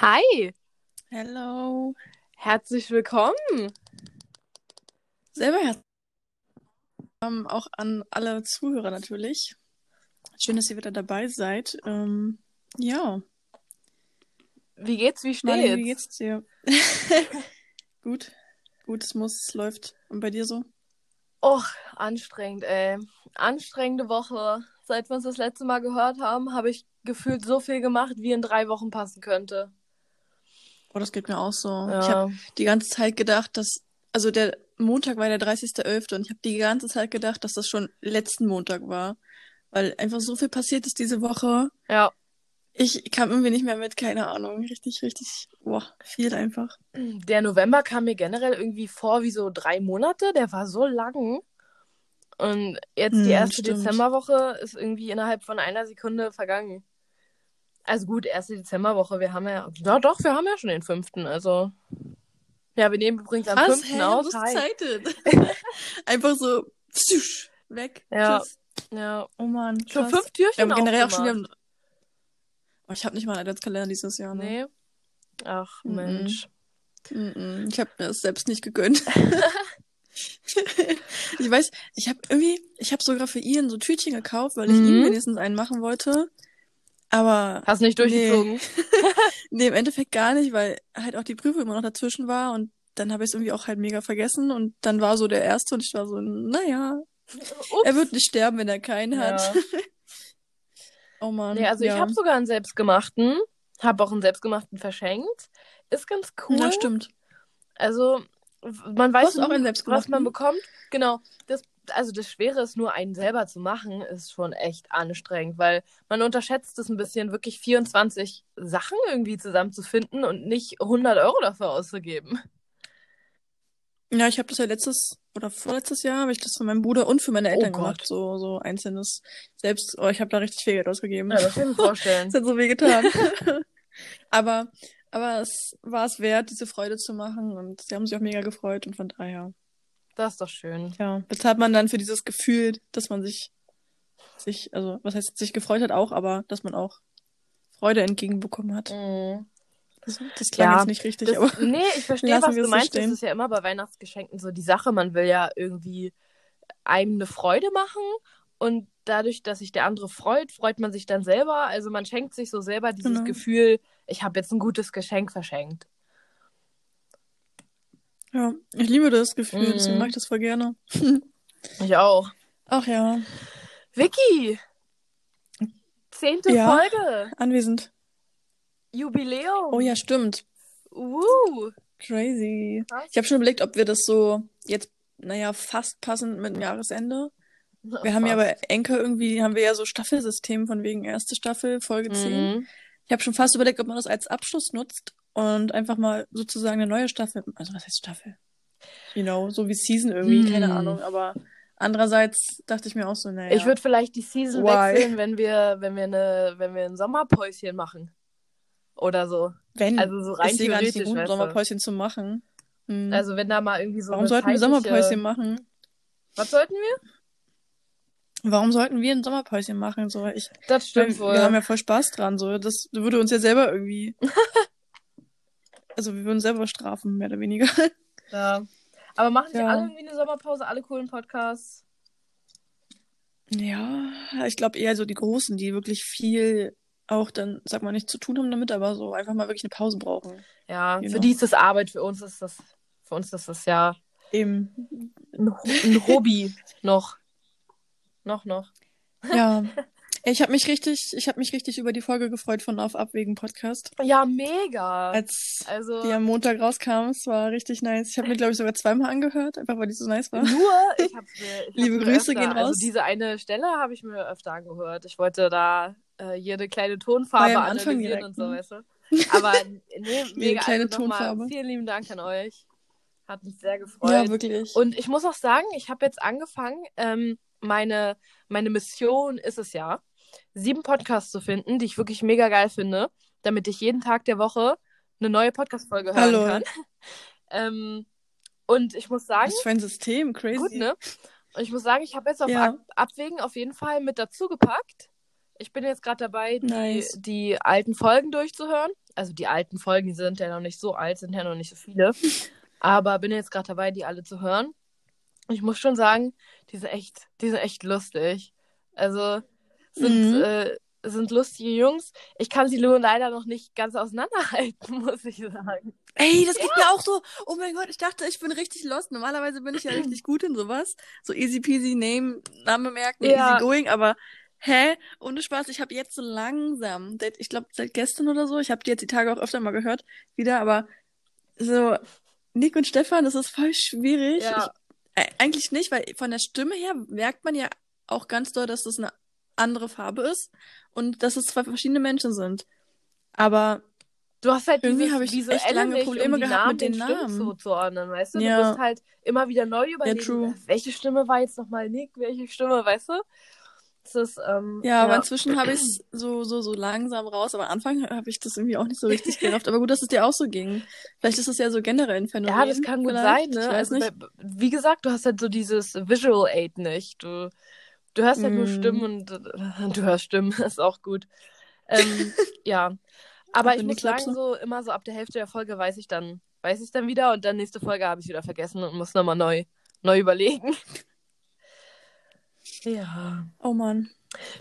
Hi, Hello. herzlich willkommen. Selber herzlich willkommen auch an alle Zuhörer natürlich. Schön, dass ihr wieder dabei seid. Ähm, ja, Wie geht's, wie Mali, steht's? wie geht's dir? Gut, gut, es muss, es läuft. Und bei dir so? Och, anstrengend, ey. Anstrengende Woche. Seit wir uns das letzte Mal gehört haben, habe ich gefühlt so viel gemacht, wie in drei Wochen passen könnte. Oh, das geht mir auch so. Ich Ja, habe die ganze Zeit gedacht, dass, also der Montag war der 30.11. und ich habe die ganze Zeit gedacht, dass das schon letzten Montag war. Weil einfach so viel passiert ist diese Woche. ja. Ich kam irgendwie nicht mehr mit, keine Ahnung. Richtig, richtig, boah, viel einfach. Der November kam mir generell irgendwie vor wie so drei Monate. Der war so lang. Und jetzt die Hm, erste stimmt. Dezemberwoche ist irgendwie innerhalb von einer Sekunde vergangen. Also gut, erste Dezemberwoche, wir haben ja. Ja, doch, wir haben ja schon den fünften. Also. Ja, wir nehmen übrigens am Was? fünften Hä? aus. Excited? Einfach so pschusch, weg. Ja. Tschüss. Ja. Oh Mann, Schon krass. fünf Wir Türchen haben generell auch schon wieder... Oh, ich habe nicht mal einen Adventskalender dieses Jahr, ne? Nee. Ach, Mhm. Mensch. Mm-mm. Ich habe mir das selbst nicht gegönnt. ich weiß, ich habe irgendwie, ich habe sogar für Ian so Tütchen gekauft, weil ich Mhm. ihm wenigstens einen machen wollte. Aber Hast nicht durchgezogen. nee, im Endeffekt gar nicht, weil halt auch die Prüfung immer noch dazwischen war und dann habe ich es irgendwie auch halt mega vergessen und dann war so der erste und ich war so, naja, Ups. er wird nicht sterben, wenn er keinen hat. Ja. Oh Mann. Nee, also ja. ich habe sogar einen selbstgemachten. Habe auch einen selbstgemachten verschenkt. Ist ganz cool. Ja, stimmt. Also, man weiß einen was man bekommt. Genau. Das, also das Schwere ist nur, einen selber zu machen, ist schon echt anstrengend, weil man unterschätzt es ein bisschen, wirklich 24 Sachen irgendwie zusammenzufinden und nicht 100 Euro dafür auszugeben. Ja, ich habe das ja letztes oder vorletztes Jahr habe ich das für meinen Bruder und für meine Eltern Oh gemacht, so so einzelnes selbst. Oh, ich habe da richtig viel Geld ausgegeben. Ja, das kann ich mir vorstellen. Das hat so weh getan. aber aber es war es wert, diese Freude zu machen und sie haben sich auch mega gefreut und von daher, Das ist doch schön. ja, bezahlt man dann für dieses Gefühl, dass man sich sich also was heißt sich gefreut hat auch, aber dass man auch Freude entgegenbekommen hat. Mhm. Das, das klang Ja, jetzt nicht richtig, Das, aber nee, ich verstehe, was du es so meinst. Das ist ja immer bei Weihnachtsgeschenken so die Sache. Man will ja irgendwie einem eine Freude machen und dadurch, dass sich der andere freut, freut man sich dann selber. Also man schenkt sich so selber dieses Genau. Gefühl, ich habe jetzt ein gutes Geschenk verschenkt. Ja, ich liebe das Gefühl, deswegen Mhm. mag ich das voll gerne. Ich auch. Ach ja, Vicky! Zehnte Ja. Folge! anwesend. Jubiläum! Oh ja, stimmt. Uh, Crazy. Krass. Ich habe schon überlegt, ob wir das so jetzt, naja, fast passend mit dem Jahresende. Wir haben ja bei Enker irgendwie, haben wir ja so Staffelsystem von wegen erste Staffel, Folge 10. Mhm. Ich habe schon fast überlegt, ob man das als Abschluss nutzt und einfach mal sozusagen eine neue Staffel, also was heißt Staffel? You know, so wie Season irgendwie, keine Hm. Ahnung, aber andererseits dachte ich mir auch so, naja. Ich würde vielleicht die Season Why? wechseln, wenn wir, wenn wir eine, wenn wir ein Sommerpäuschen machen. Oder so. wenn, Also so rein ich sehe gar nicht theoretisch, weißt du. Sommerpäuschen zu machen. Hm. Also wenn da mal irgendwie so Warum sollten wir Sommerpäuschen machen? Was sollten wir? Warum sollten wir ein Sommerpäuschen machen? So, ich, Das stimmt wir, wohl. wir haben ja voll Spaß dran. So, das würde uns ja selber irgendwie. also wir würden selber strafen, mehr oder weniger. Ja. Aber machen sie Ja. alle irgendwie eine Sommerpause, alle coolen Podcasts? Ja, ich glaube eher so die Großen, die wirklich viel auch dann, sag mal, nicht zu tun haben damit, aber so einfach mal wirklich eine Pause brauchen. Ja, You für know. die ist das Arbeit, für uns ist das, für uns ist das ja Eben. ein, ein Hobby noch. Noch, noch. Ja. Ich habe mich richtig, ich habe mich richtig über die Folge gefreut von Auf Abwägen Podcast. Ja, mega. Als Also die am Montag rauskam, es war richtig nice. Ich habe mir, glaube ich, sogar zweimal angehört, einfach weil die so nice war. nur, ich ich Liebe mir Grüße öfter, gehen Also raus. diese eine Stelle habe ich mir öfter angehört. Ich wollte da äh, jede kleine Tonfarbe analysieren direkt, und so, ne? weißt du. Aber nee, mega kleine also Tonfarbe. Vielen lieben Dank an euch. Hat mich sehr gefreut. Ja, wirklich. Und ich muss auch sagen, ich habe jetzt angefangen, ähm, meine, meine Mission ist es ja, sieben Podcasts zu finden, die ich wirklich mega geil finde, damit ich jeden Tag der Woche eine neue Podcast-Folge hören Hallo. kann. ähm, und ich muss sagen, Was für ein System, crazy. gut, ne? Und ich muss sagen, ich habe jetzt auf Ja. Ab Abwägen auf jeden Fall mit dazu gepackt. Ich bin jetzt gerade dabei, die, Nice. die alten Folgen durchzuhören. Also die alten Folgen, die sind ja noch nicht so alt, sind ja noch nicht so viele. Aber bin jetzt gerade dabei, die alle zu hören. Ich muss schon sagen, die sind echt, die sind echt lustig. Also sind, Mhm. äh, sind lustige Jungs. Ich kann sie nur leider noch nicht ganz auseinanderhalten, muss ich sagen. Ey, das geht mir auch so. Oh mein Gott, ich dachte, ich bin richtig lost. Normalerweise bin ich ja richtig gut in sowas. So easy peasy Name, Name merken, Ja. easy going, aber hä? Ohne Spaß, ich habe jetzt so langsam, seit, ich glaube seit gestern oder so, ich habe die jetzt die Tage auch öfter mal gehört, wieder, aber so Nick und Stefan, das ist voll schwierig. Ja. Ich, äh, eigentlich nicht, weil von der Stimme her merkt man ja auch ganz doll, dass das eine andere Farbe ist und dass es zwei verschiedene Menschen sind. Aber Du hast halt Irgendwie habe ich echt lange Probleme um gehabt Namen mit den Stimmen Namen. zuzuordnen, weißt du? Ja. Du musst halt immer wieder neu überlegen, true. welche Stimme war jetzt nochmal Nick, welche Stimme, weißt du? Ist, ähm, Ja, aber inzwischen habe ich es so, so, so langsam raus. Aber am Anfang habe ich das irgendwie auch nicht so richtig gerafft. Aber gut, dass es dir auch so ging. Vielleicht ist es ja so generell ein Phänomen. Ja, das kann gut vielleicht. sein, ne? Ich weiß also, nicht. Wie gesagt, du hast halt so dieses Visual Aid nicht. Du, du hörst halt nur Mm. Stimmen und äh, du hörst Stimmen, ist auch gut. Ähm, ja. Aber ich muss sagen, so immer so ab der Hälfte der Folge weiß ich dann, weiß ich dann wieder und dann nächste Folge habe ich wieder vergessen und muss nochmal neu, neu überlegen. Ja. Oh Mann.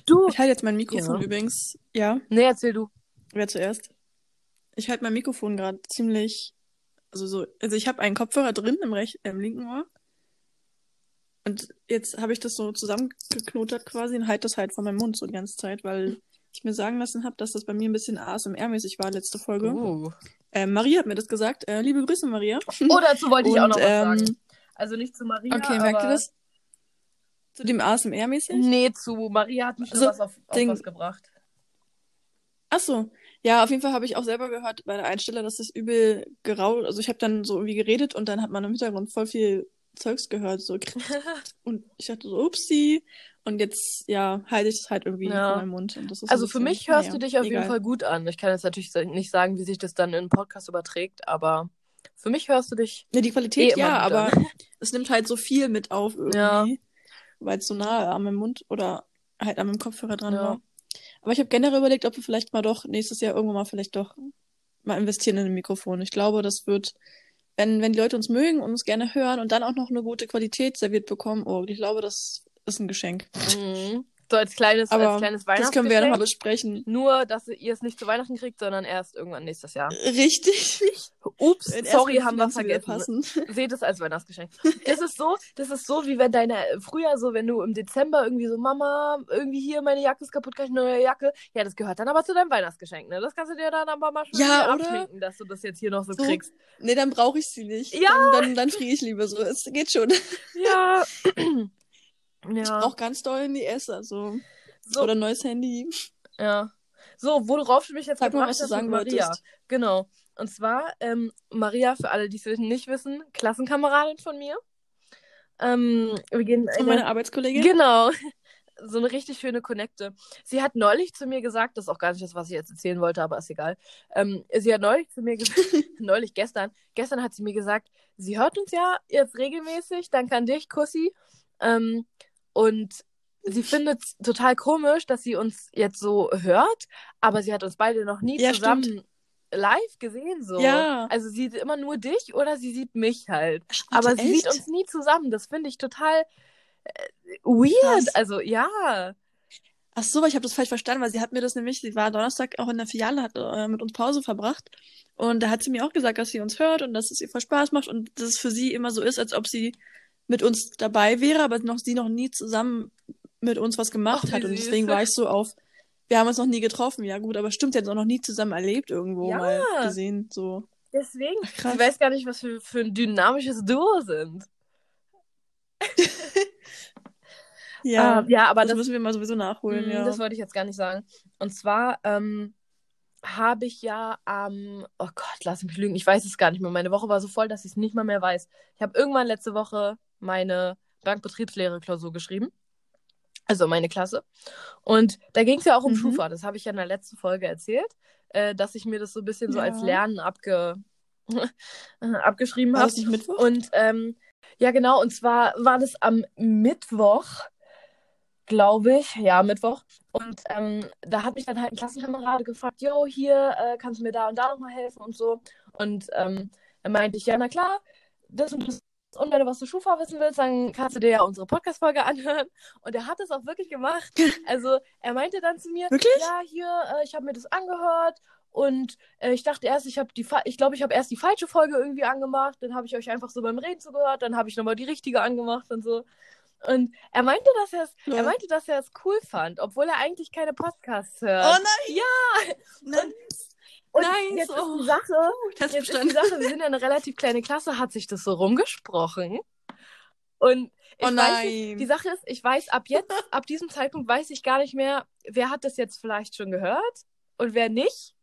Du. Ich halte jetzt mein Mikrofon Ja. übrigens. Ja, Nee, erzähl du. wer zuerst? Ich halte mein Mikrofon gerade ziemlich. Also so, also ich habe einen Kopfhörer drin im, rech im linken Ohr. Und jetzt habe ich das so zusammengeknotet quasi und halte das halt vor meinem Mund so die ganze Zeit, weil ich mir sagen lassen habe, dass das bei mir ein bisschen ASMR-mäßig war letzte Folge. Uh. Äh, Maria hat mir das gesagt. Äh, liebe Grüße, Maria. Oh, dazu wollte ich auch noch was ähm, sagen. Also nicht zu Maria, Okay, aber... merkt ihr das? Zu dem ASMR-mäßig? Nee, zu Maria hat mich schon Also, was auf, auf Ding- was gebracht. Ach so. Ja, auf jeden Fall habe ich auch selber gehört bei der Einsteller, dass das übel geraut. Also ich habe dann so irgendwie geredet und dann hat man im Hintergrund voll viel Zeugs gehört. So. und ich dachte so, upsie. Und jetzt, ja, halte ich das halt irgendwie Ja. vor meinem Mund. Und das ist ein Also für bisschen- mich hörst naja, du dich auf egal. jeden Fall gut an. Ich kann jetzt natürlich nicht sagen, wie sich das dann in einen Podcast überträgt, aber für mich hörst du dich. Ja, die Qualität, Eh ja, aber es nimmt halt so viel mit auf irgendwie. Ja. Weil es so nahe an meinem Mund oder halt an meinem Kopfhörer dran Ja. war. Aber ich habe generell überlegt, ob wir vielleicht mal doch nächstes Jahr irgendwann mal vielleicht doch mal investieren in ein Mikrofon. Ich glaube, das wird, wenn, wenn die Leute uns mögen und uns gerne hören und dann auch noch eine gute Qualität serviert bekommen, oh, ich glaube, das ist ein Geschenk. Mhm. So als kleines, Aber als kleines das können wir ja nochmal Weihnachtsgeschenk. besprechen. Nur, dass ihr es nicht zu Weihnachten kriegt, sondern erst irgendwann nächstes Jahr. Richtig. Ups, Wenn sorry, haben wir vergessen. passen. Seht es als Weihnachtsgeschenk. Das ist so, das ist so, wie wenn deine, früher so, wenn du im Dezember irgendwie so, Mama, irgendwie hier, meine Jacke ist kaputt, kann ich eine neue Jacke? Ja, das gehört dann aber zu deinem Weihnachtsgeschenk, ne? Das kannst du dir dann aber mal schon Ja, abschminken, dass du das jetzt hier noch so, So. kriegst. Nee, dann brauche ich sie nicht. Ja. Dann, dann, dann friere ich lieber so. Es geht schon. Ja. Ich ja. brauche ganz doll in die Esse. So. So, Oder ein neues Handy. ja. So, worauf du mich jetzt Sag mal, was du sagen Maria. wolltest. Genau. Und zwar, ähm, Maria, für alle, die es nicht wissen, Klassenkameradin von mir. Ähm, wir gehen Und meine Arbeitskollegin. Genau. So eine richtig schöne Connecte. Sie hat neulich zu mir gesagt, das ist auch gar nicht das, was ich jetzt erzählen wollte, aber ist egal. Ähm, sie hat neulich zu mir gesagt, neulich gestern, gestern hat sie mir gesagt, sie hört uns ja jetzt regelmäßig, danke an dich, Kussi. Ähm, und sie findet es total komisch, dass sie uns jetzt so hört, aber sie hat uns beide noch nie Ja, zusammen stimmt. live gesehen. So. Ja. Also sie sieht immer nur dich oder sie sieht mich halt. Warte, Aber sie sieht echt? uns nie zusammen. Das finde ich total äh, weird. Krass. Also ja. Ach so, ich habe das falsch verstanden, weil sie hat mir das nämlich, sie war Donnerstag auch in der Filiale, hat äh, mit uns Pause verbracht. Und da hat sie mir auch gesagt, dass sie uns hört und dass es ihr voll Spaß macht und dass es für sie immer so ist, als ob sie mit uns dabei wäre, aber noch sie noch nie zusammen mit uns was gemacht Ach, wie hat. Und deswegen war ich so auf, wir haben uns noch nie getroffen. Ja gut, aber stimmt, jetzt auch noch nie zusammen erlebt irgendwo Ja. mal gesehen. So. Deswegen. Krass. Ich weiß gar nicht, was wir für ein dynamisches Duo sind. Ja, Ah, ja aber das, das, müssen wir mal sowieso nachholen, mh, ja. das wollte ich jetzt gar nicht sagen. Und zwar ähm, habe ich ja am, oh Gott, lass mich lügen, ich weiß es gar nicht mehr. Meine Woche war so voll, dass ich es nicht mal mehr weiß. Ich habe irgendwann letzte Woche meine Bankbetriebslehre-Klausur geschrieben. Also meine Klasse. Und da ging es ja auch um Mhm. Schufa. Das habe ich ja in der letzten Folge erzählt, äh, dass ich mir das so ein bisschen so Ja. als Lernen abge abgeschrieben habe. Und ähm, ja, genau, und zwar war das am Mittwoch. glaube ich, ja, Mittwoch. Und ähm, da hat mich dann halt ein Klassenkamerad gefragt, yo, hier, äh, kannst du mir da und da nochmal helfen und so. Und ähm, dann meinte ich, ja, na klar, das und das. Und wenn du was zur Schufa wissen willst, dann kannst du dir ja unsere Podcast-Folge anhören. Und er hat es auch wirklich gemacht. Also er meinte dann zu mir, Wirklich? ja, hier, äh, ich habe mir das angehört und äh, ich dachte erst, ich habe die, ich glaube, ich habe erst die falsche Folge irgendwie angemacht. Dann habe ich euch einfach so beim Reden zugehört. Dann habe ich nochmal die richtige angemacht und so. Und er meinte, dass er es, Ja. er meinte, dass er es cool fand, obwohl er eigentlich keine Podcasts Oh hört. nein! Ja! Nein! Und Nice, jetzt oh. ist die Sache, Das jetzt ist die Sache, wir sind ja eine relativ kleine Klasse, hat sich das so rumgesprochen. Und ich Oh weiß nicht, nein. die Sache ist, ich weiß ab jetzt, ab diesem Zeitpunkt weiß ich gar nicht mehr, wer hat das jetzt vielleicht schon gehört und wer nicht.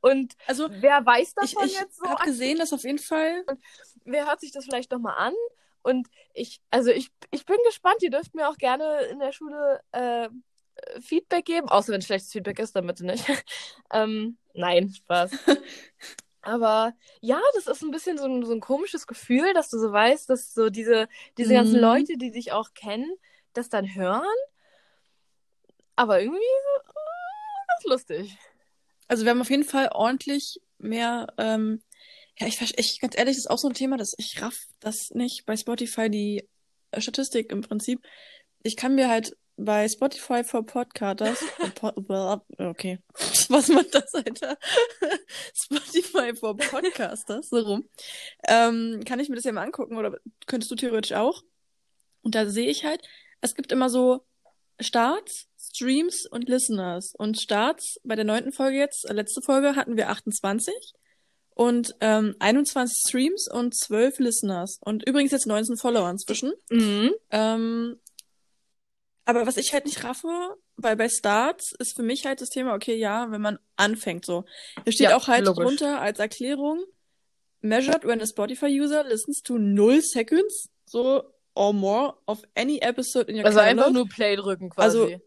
Und Also, wer weiß ich, davon ich jetzt so habe gesehen, dass auf jeden Fall. wer hört sich das vielleicht nochmal an? Und ich, also ich, ich bin gespannt, ihr dürft mir auch gerne in der Schule äh, Feedback geben, außer wenn schlechtes Feedback ist, dann bitte nicht. ähm, nein, Spaß. Aber ja, das ist ein bisschen so ein, so ein komisches Gefühl, dass du so weißt, dass so diese, diese ganzen Mhm. Leute, die dich auch kennen, das dann hören. Aber irgendwie äh, ganz lustig. Also, wir haben auf jeden Fall ordentlich mehr. Ähm, ja, ich, ich ganz ehrlich, das ist auch so ein Thema, dass ich raff das nicht bei Spotify, die äh, Statistik im Prinzip. Ich kann mir halt bei Spotify for Podcasters. Po- okay. Was macht das, Alter? Spotify for Podcasters, so rum. Ähm, kann ich mir das ja mal angucken oder könntest du theoretisch auch? Und da sehe ich halt, es gibt immer so Starts, Streams und Listeners. Und Starts bei der neunten Folge jetzt, äh, letzte Folge, hatten wir 28 und ähm, 21 Streams und 12 Listeners. Und übrigens jetzt 19 Follower inzwischen. Mhm. Ähm, aber was ich halt nicht raffe, weil bei Starts ist für mich halt das Thema, okay, ja, wenn man anfängt so. Da steht Ja, auch halt logisch. drunter als Erklärung, measured when a Spotify user listens to 0 seconds, so or more of any episode in your Also einfach nur Play drücken quasi. Also-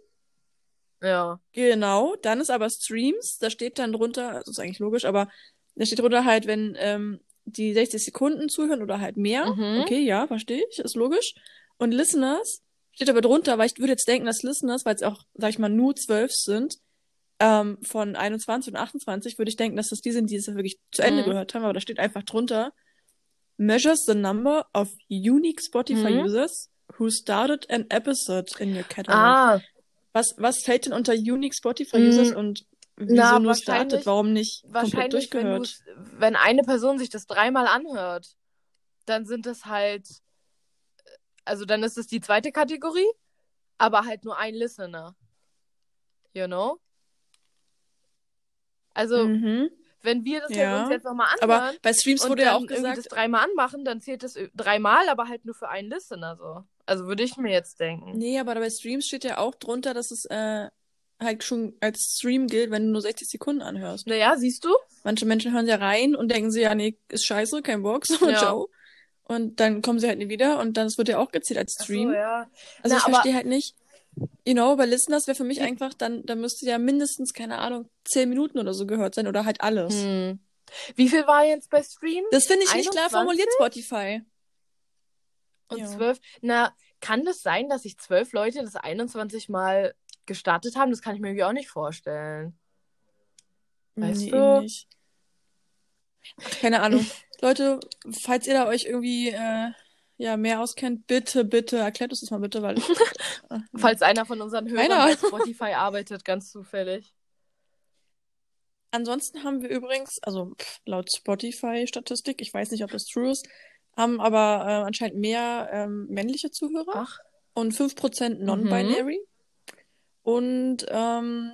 ja. Genau, dann ist aber Streams, da steht dann drunter, das ist eigentlich logisch, aber da steht drunter halt, wenn ähm, die 60 Sekunden zuhören oder halt mehr. Mhm. Okay, ja, verstehe ich, ist logisch. Und Listeners steht aber drunter, weil ich würde jetzt denken, dass Listeners, weil es auch, sag ich mal, nur 12 sind, ähm, von 21 und 28, würde ich denken, dass das die sind, die es wirklich zu Ende Mhm. gehört haben, aber da steht einfach drunter, measures the number of unique Spotify Mhm. users who started an episode in your catalog. Ah, Was, was fällt denn unter Unique Spotify Mm, Users und wieso na, nur startet? Warum nicht komplett wahrscheinlich, wenn, durchgehört? du's- wenn eine Person sich das dreimal anhört, dann sind es halt, also dann ist es die zweite Kategorie, aber halt nur ein Listener. You know? Also, Mhm. wenn wir das Ja. jetzt uns jetzt nochmal Aber anhören bei Streams wurde ja auch irgendwie das gesagt, dreimal anmachen, dann zählt es dreimal, aber halt nur für einen Listener so. Also würde ich mir jetzt denken. nee, aber bei Streams steht ja auch drunter, dass es äh, halt schon als Stream gilt, wenn du nur 60 Sekunden anhörst. Naja, siehst du? Manche Menschen hören ja rein und denken sie, ja, nee, ist scheiße, kein Bock, so, Ja. ciao. Und dann kommen sie halt nie wieder und dann wird ja auch gezählt als Stream. So, ja. Also Na, ich verstehe halt nicht, you know, bei Listeners wäre für mich einfach, dann, dann müsste ja mindestens, keine Ahnung, 10 Minuten oder so gehört sein oder halt alles. Hm. Wie viel war jetzt bei Stream? Das finde ich nicht klar 21? formuliert, Spotify. Und Ja. zwölf. Na, kann das sein, dass sich zwölf Leute das 21 Mal gestartet haben? Das kann ich mir irgendwie auch nicht vorstellen. Weißt nee, du? nicht. Keine Ahnung. Leute, falls ihr da euch irgendwie äh, ja, mehr auskennt, bitte, bitte, erklärt uns das mal bitte, weil ich, äh, Falls einer von unseren Hörern bei Spotify arbeitet, ganz zufällig. Ansonsten haben wir übrigens, also laut Spotify-Statistik, ich weiß nicht, ob das true ist, haben aber äh, anscheinend mehr ähm, männliche Zuhörer Ach, und 5% non-binary. Und ähm,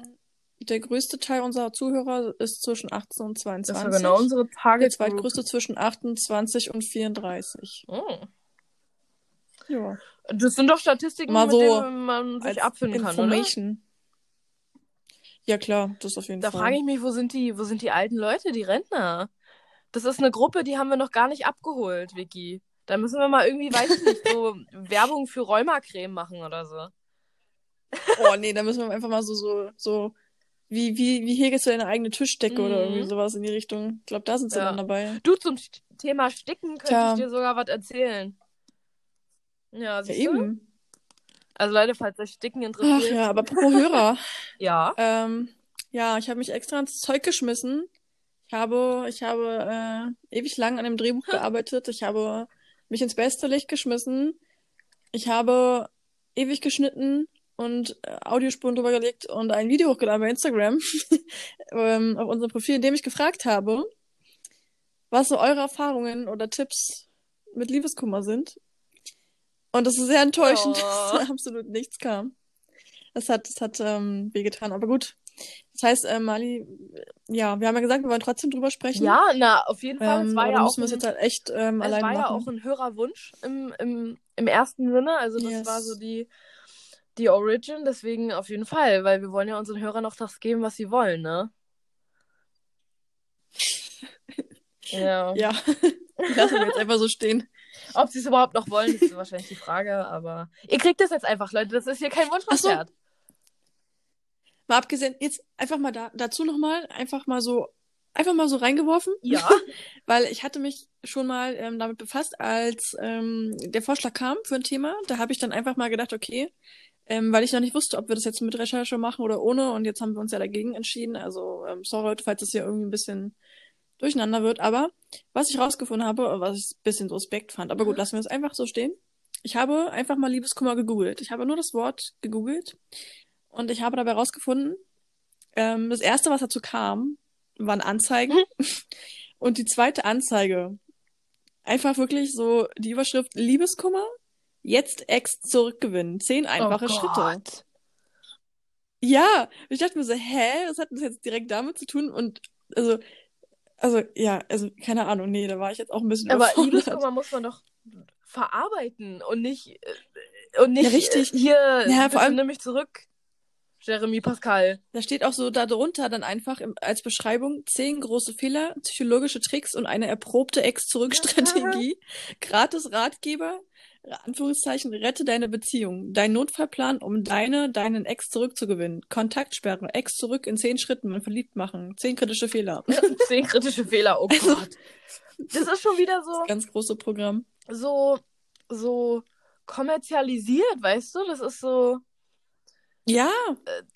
der größte Teil unserer Zuhörer ist zwischen 18 und das 22. war genau unsere Der Target. zweitgrößte zwischen 28 und 34. Oh. Ja. Das sind doch Statistiken, Mal mit so denen man sich abfinden kann, oder? Ja, klar, das auf jeden Da Fall. frage ich mich, wo sind die, wo sind die alten Leute, die Rentner? Das ist eine Gruppe, die haben wir noch gar nicht abgeholt, Vicky. Da müssen wir mal irgendwie, weiß ich nicht, so Werbung für Rheumacreme machen oder so. Oh nee, da müssen wir einfach mal so, so, so, wie, wie, wie häkelst du deine eigene Tischdecke oder Mhm. irgendwie sowas in die Richtung? Ich glaube, da sind sie Ja. dann dabei. Du, zum Thema Sticken könnte Tja. ich dir sogar was erzählen. Ja, Ja, siehst du? eben. Also Leute, falls euch Sticken Ach interessiert. ja, aber pro Hörer. Ja. ähm, ja, ich habe mich extra ins Zeug geschmissen. Ich habe, ich habe äh, ewig lang an dem Drehbuch gearbeitet. Ich habe mich ins beste Licht geschmissen. Ich habe ewig geschnitten und äh, Audiospuren drüber gelegt und ein Video hochgeladen bei Instagram ähm, auf unserem Profil, in dem ich gefragt habe, was so eure Erfahrungen oder Tipps mit Liebeskummer sind. Und es ist sehr enttäuschend, Oh. dass absolut nichts kam. Das hat, das hat ähm, wehgetan. Aber gut. Das heißt, äh, Mali, ja, wir haben ja gesagt, wir wollen trotzdem drüber sprechen. Ja, na, auf jeden Fall. es ähm, war aber ja auch es ein, jetzt halt echt ähm, es war ja machen. auch ein Hörerwunsch im, im, im ersten Sinne. Also das Yes. war so die, die Origin, deswegen auf jeden Fall, weil wir wollen ja unseren Hörern noch das geben, was sie wollen, ne? Ja. Ja, lassen wir jetzt einfach so stehen. Ob sie es überhaupt noch wollen, ist wahrscheinlich die Frage, aber ihr kriegt das jetzt einfach, Leute. Das ist hier kein Ach so. Mal abgesehen, jetzt einfach mal da, dazu nochmal, einfach mal so, einfach mal so reingeworfen, Ja. weil ich hatte mich schon mal ähm, damit befasst, als ähm, der Vorschlag kam für ein Thema. Da habe ich dann einfach mal gedacht, okay, ähm, weil ich noch nicht wusste, ob wir das jetzt mit Recherche machen oder ohne. Und jetzt haben wir uns ja dagegen entschieden. Also, ähm, sorry Leute, falls das hier irgendwie ein bisschen durcheinander wird. Aber was ich rausgefunden habe, was ich ein bisschen suspekt fand, aber gut, lassen wir es einfach so stehen. Ich habe einfach mal Liebeskummer gegoogelt. Ich habe nur das Wort gegoogelt und ich habe dabei rausgefunden, ähm, das erste, was dazu kam, waren Anzeigen. und die zweite Anzeige, einfach wirklich so die Überschrift Liebeskummer, jetzt Ex zurückgewinnen. Zehn einfache oh Schritte. Ja, ich dachte mir so, hä, was hat das jetzt direkt damit zu tun? Und also, also ja, also keine Ahnung, nee, da war ich jetzt auch ein bisschen Aber. Liebeskummer muss man doch verarbeiten und nicht äh, und nicht Ja, richtig. äh, hier Ja, vor allem- nimm mich zurück. Jeremy Pascal. Da steht auch so darunter dann einfach im, als Beschreibung zehn große Fehler, psychologische Tricks und eine erprobte Ex-Zurück-Strategie. Gratis Ratgeber, Anführungszeichen, rette deine Beziehung. Dein Notfallplan, um deine, deinen Ex zurückzugewinnen. Kontaktsperre, Ex zurück in zehn Schritten, man verliebt machen. Zehn kritische Fehler. Zehn kritische Fehler, oh Also- Gott. Das ist schon wieder so, Ganz große Programm. so, so kommerzialisiert, weißt du? Das ist so, Ja,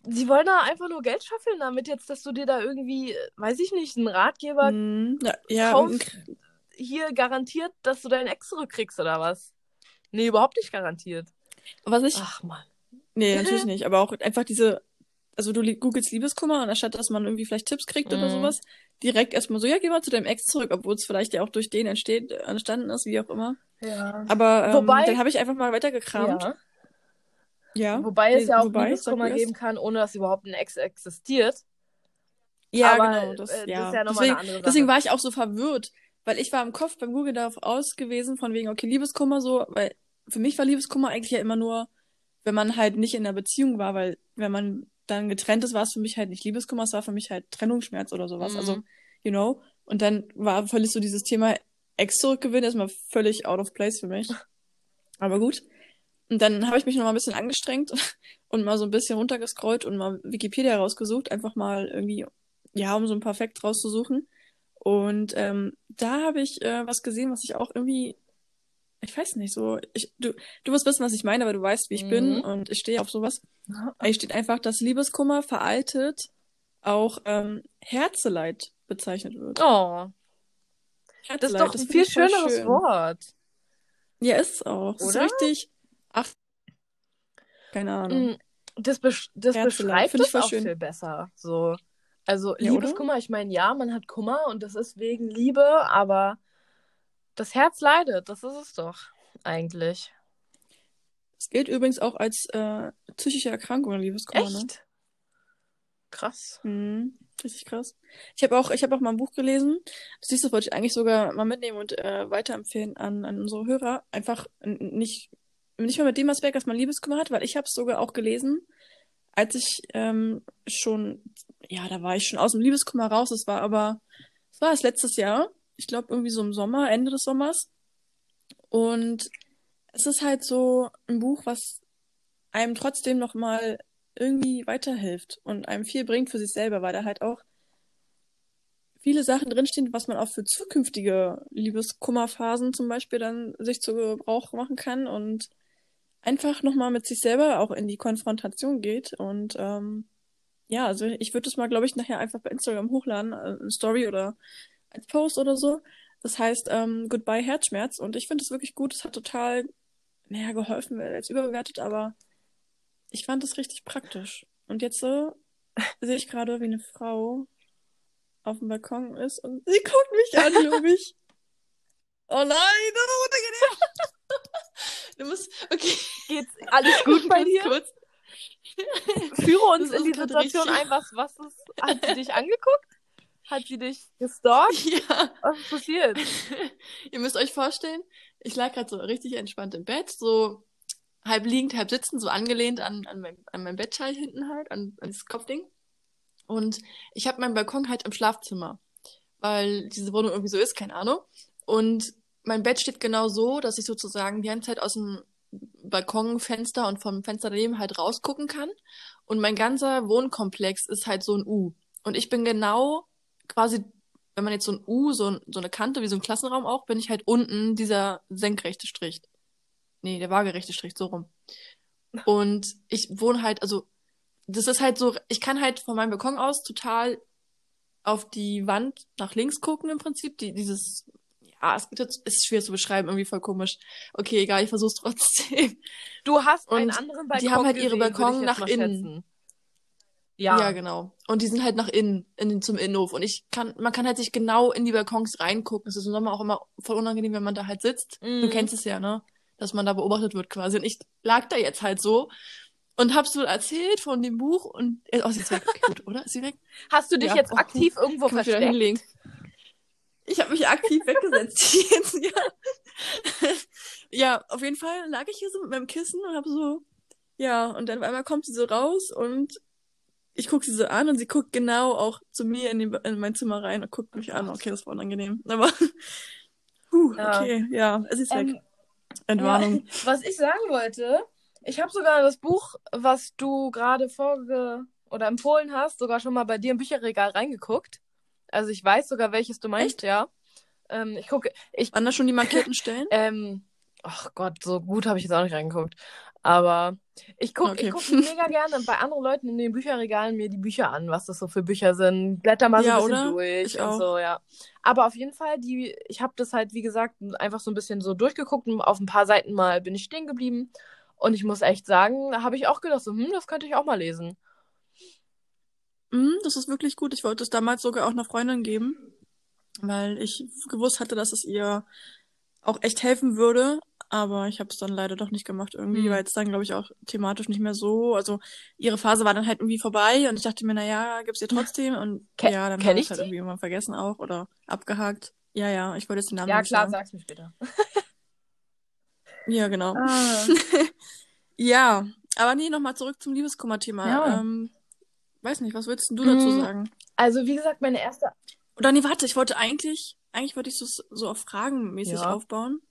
sie wollen da einfach nur Geld scheffeln, damit jetzt, dass du dir da irgendwie, äh, weiß ich nicht, einen Ratgeber mm, ja, ja kaufst, und- hier garantiert, dass du deinen Ex zurückkriegst oder was? Nee, überhaupt nicht garantiert. was ich, Ach man. nee, natürlich nicht, aber auch einfach diese, also du googelst Liebeskummer und anstatt, dass man irgendwie vielleicht Tipps kriegt oder Mhm. sowas, direkt erstmal so, ja, geh mal zu deinem Ex zurück, obwohl es vielleicht ja auch durch den entsteht, äh, entstanden ist, wie auch immer. Ja. Aber ähm, Wobei- dann habe ich einfach mal weitergekramt. ja. Ja. Wobei es Nee, ja auch wobei, Liebeskummer geben kann, ohne dass überhaupt ein Ex existiert. Ja, Aber, genau. Das, äh, das ja. ist ja nochmal deswegen, eine andere Sache. deswegen war ich auch so verwirrt, weil ich war im Kopf beim Google darauf aus gewesen, von wegen, okay, Liebeskummer so, weil für mich war Liebeskummer eigentlich ja immer nur, wenn man halt nicht in einer Beziehung war, weil wenn man dann getrennt ist, war es für mich halt nicht Liebeskummer, es war für mich halt Trennungsschmerz oder sowas. Mhm. Also, you know. Und dann war völlig so dieses Thema Ex zurückgewinnen, erstmal völlig out of place für mich. Aber gut. Und dann habe ich mich noch mal ein bisschen angestrengt und mal so ein bisschen runtergescrollt und mal Wikipedia rausgesucht, einfach mal irgendwie, ja, um so ein paar Facts rauszusuchen. Und ähm, da habe ich äh, was gesehen, was ich auch irgendwie, ich weiß nicht, so, ich, du, du wirst wissen, was ich meine, weil du weißt, wie ich bin Mhm. und ich stehe auf sowas. Hier steht einfach, dass Liebeskummer veraltet auch ähm, Herzeleid bezeichnet wird. Oh, das ist doch ein viel schöneres schön. Wort. Ja, ist auch. Es ist richtig. Ach, keine Ahnung. Mm, Das, besch das Herzeleid, beschreibt es auch schön. viel besser. So. Also Ja? Liebeskummer, ich meine, ja, man hat Kummer und das ist wegen Liebe, aber das Herz leidet, das ist es doch eigentlich. Es gilt übrigens auch als äh, psychische Erkrankung, Liebeskummer, ne? Echt? Krass. Mhm. Richtig krass. Ich habe auch, ich habe auch mal ein Buch gelesen. Das siehst du, wollte ich eigentlich sogar mal mitnehmen und äh, weiterempfehlen an, an unsere Hörer. Einfach nicht, nicht mal mit dem Aspekt, dass man Liebeskummer hat, weil ich habe es sogar auch gelesen, als ich ähm, schon, ja, da war ich schon aus dem Liebeskummer raus. Das war aber, das war das letztes Jahr. Ich glaube irgendwie so im Sommer, Ende des Sommers. Und es ist halt so ein Buch, was einem trotzdem noch mal irgendwie weiterhilft und einem viel bringt für sich selber, weil da halt auch viele Sachen drinstehen, was man auch für zukünftige Liebeskummerphasen zum Beispiel dann sich zu Gebrauch machen kann und einfach nochmal mit sich selber auch in die Konfrontation geht. Und ähm, ja, also ich würde das mal, glaube ich, nachher einfach bei Instagram hochladen, äh, eine Story oder als Post oder so. Das heißt ähm, Goodbye Herzschmerz. Und ich finde es wirklich gut. Es hat total, naja, geholfen, wäre jetzt überbewertet, aber ich fand es richtig praktisch. Und jetzt so sehe ich gerade, wie eine Frau auf dem Balkon ist und sie guckt mich an, glaube ich. Oh nein, das ist unangenehm. Du musst, okay. Geht's alles gut bei dir? Kurz. Führe uns in die Situation richtig- ein, was, was ist, hat sie dich angeguckt? Hat sie dich gestalkt? Ja. Was ist passiert? Ihr müsst euch vorstellen, ich lag gerade so richtig entspannt im Bett, so halb liegend, halb sitzend, so angelehnt an, an, mein, an mein Bettschal hinten halt, an, an das Kopfding. Und ich habe meinen Balkon halt im Schlafzimmer, weil diese Wohnung irgendwie so ist, keine Ahnung. Und mein Bett steht genau so, dass ich sozusagen die ganze Zeit aus dem Balkonfenster und vom Fenster daneben halt rausgucken kann. Und mein ganzer Wohnkomplex ist halt so ein U. Und ich bin genau quasi, wenn man jetzt so ein U, so, so eine Kante, wie so ein Klassenraum auch, bin ich halt unten dieser senkrechte Strich. Nee, der waagerechte Strich, so rum. Und ich wohne halt, also, das ist halt so, ich kann halt von meinem Balkon aus total auf die Wand nach links gucken im Prinzip. Die, dieses, ja, es gibt jetzt, ist schwer zu beschreiben, irgendwie voll komisch. Okay, egal, ich versuch's trotzdem. Du hast einen Und anderen Balkon die haben halt ihre gesehen, Balkon nach innen. Ja. Ja, genau. Und die sind halt nach innen, in den, zum Innenhof. Und ich kann, man kann halt sich genau in die Balkons reingucken. Es ist im Sommer auch immer voll unangenehm, wenn man da halt sitzt. Du Mhm. kennst es ja, ne? Dass man da beobachtet wird quasi. Und ich lag da jetzt halt so und hab so erzählt von dem Buch und, oh, sie ist weg. Okay, gut, oder? Ist sie weg? Hast du dich Ja. jetzt Oh. aktiv irgendwo versteckt? Ich habe mich aktiv weggesetzt jetzt, ja. ja, auf jeden Fall lag ich hier so mit meinem Kissen und hab so, ja, und dann auf einmal kommt sie so raus und ich guck sie so an und sie guckt genau auch zu mir in, den, in mein Zimmer rein und guckt mich an. Okay, das war unangenehm. Aber, huh, Ja. okay, ja, es ist weg. Ähm, Entwarnung. Ja, was ich sagen wollte, ich habe sogar das Buch, was du gerade vorge oder empfohlen hast, sogar schon mal bei dir im Bücherregal reingeguckt. Also ich weiß sogar, welches du meinst, Echt? ja. Ähm, ich gucke, ich, Waren da schon die markierten Stellen? ähm, ach Gott, so gut habe ich jetzt auch nicht reingeguckt. Aber ich gucke Okay. ich guck mega gerne bei anderen Leuten in den Bücherregalen mir die Bücher an, was das so für Bücher sind. Blätter mal so Ja, ein bisschen oder? durch Ich und auch. so, ja. Aber auf jeden Fall, die, ich habe das halt, wie gesagt, einfach so ein bisschen so durchgeguckt und auf ein paar Seiten mal bin ich stehen geblieben. Und ich muss echt sagen, da habe ich auch gedacht, so, hm, das könnte ich auch mal lesen. Mm, das ist wirklich gut. Ich wollte es damals sogar auch einer Freundin geben, weil ich gewusst hatte, dass es ihr auch echt helfen würde. Aber ich habe es dann leider doch nicht gemacht irgendwie, Hm. weil es dann, glaube ich, auch thematisch nicht mehr so. Also ihre Phase war dann halt irgendwie vorbei und ich dachte mir, na ja, gibt's ihr trotzdem. Und Ke- ja, dann habe ich halt die? irgendwie irgendwann vergessen auch oder abgehakt. Ja, ja, ich wollte jetzt den Namen Ja, nicht klar, sagen. sag's mir später. Ja, genau. Ah. Ja, aber nee, nochmal zurück zum Liebeskummer-Thema. Ja. Ähm, weiß nicht, was würdest du dazu Mm. sagen? Also, wie gesagt, meine erste. Oder nee, warte, ich wollte eigentlich, eigentlich wollte ich so, so auf Fragen mäßig Ja. aufbauen.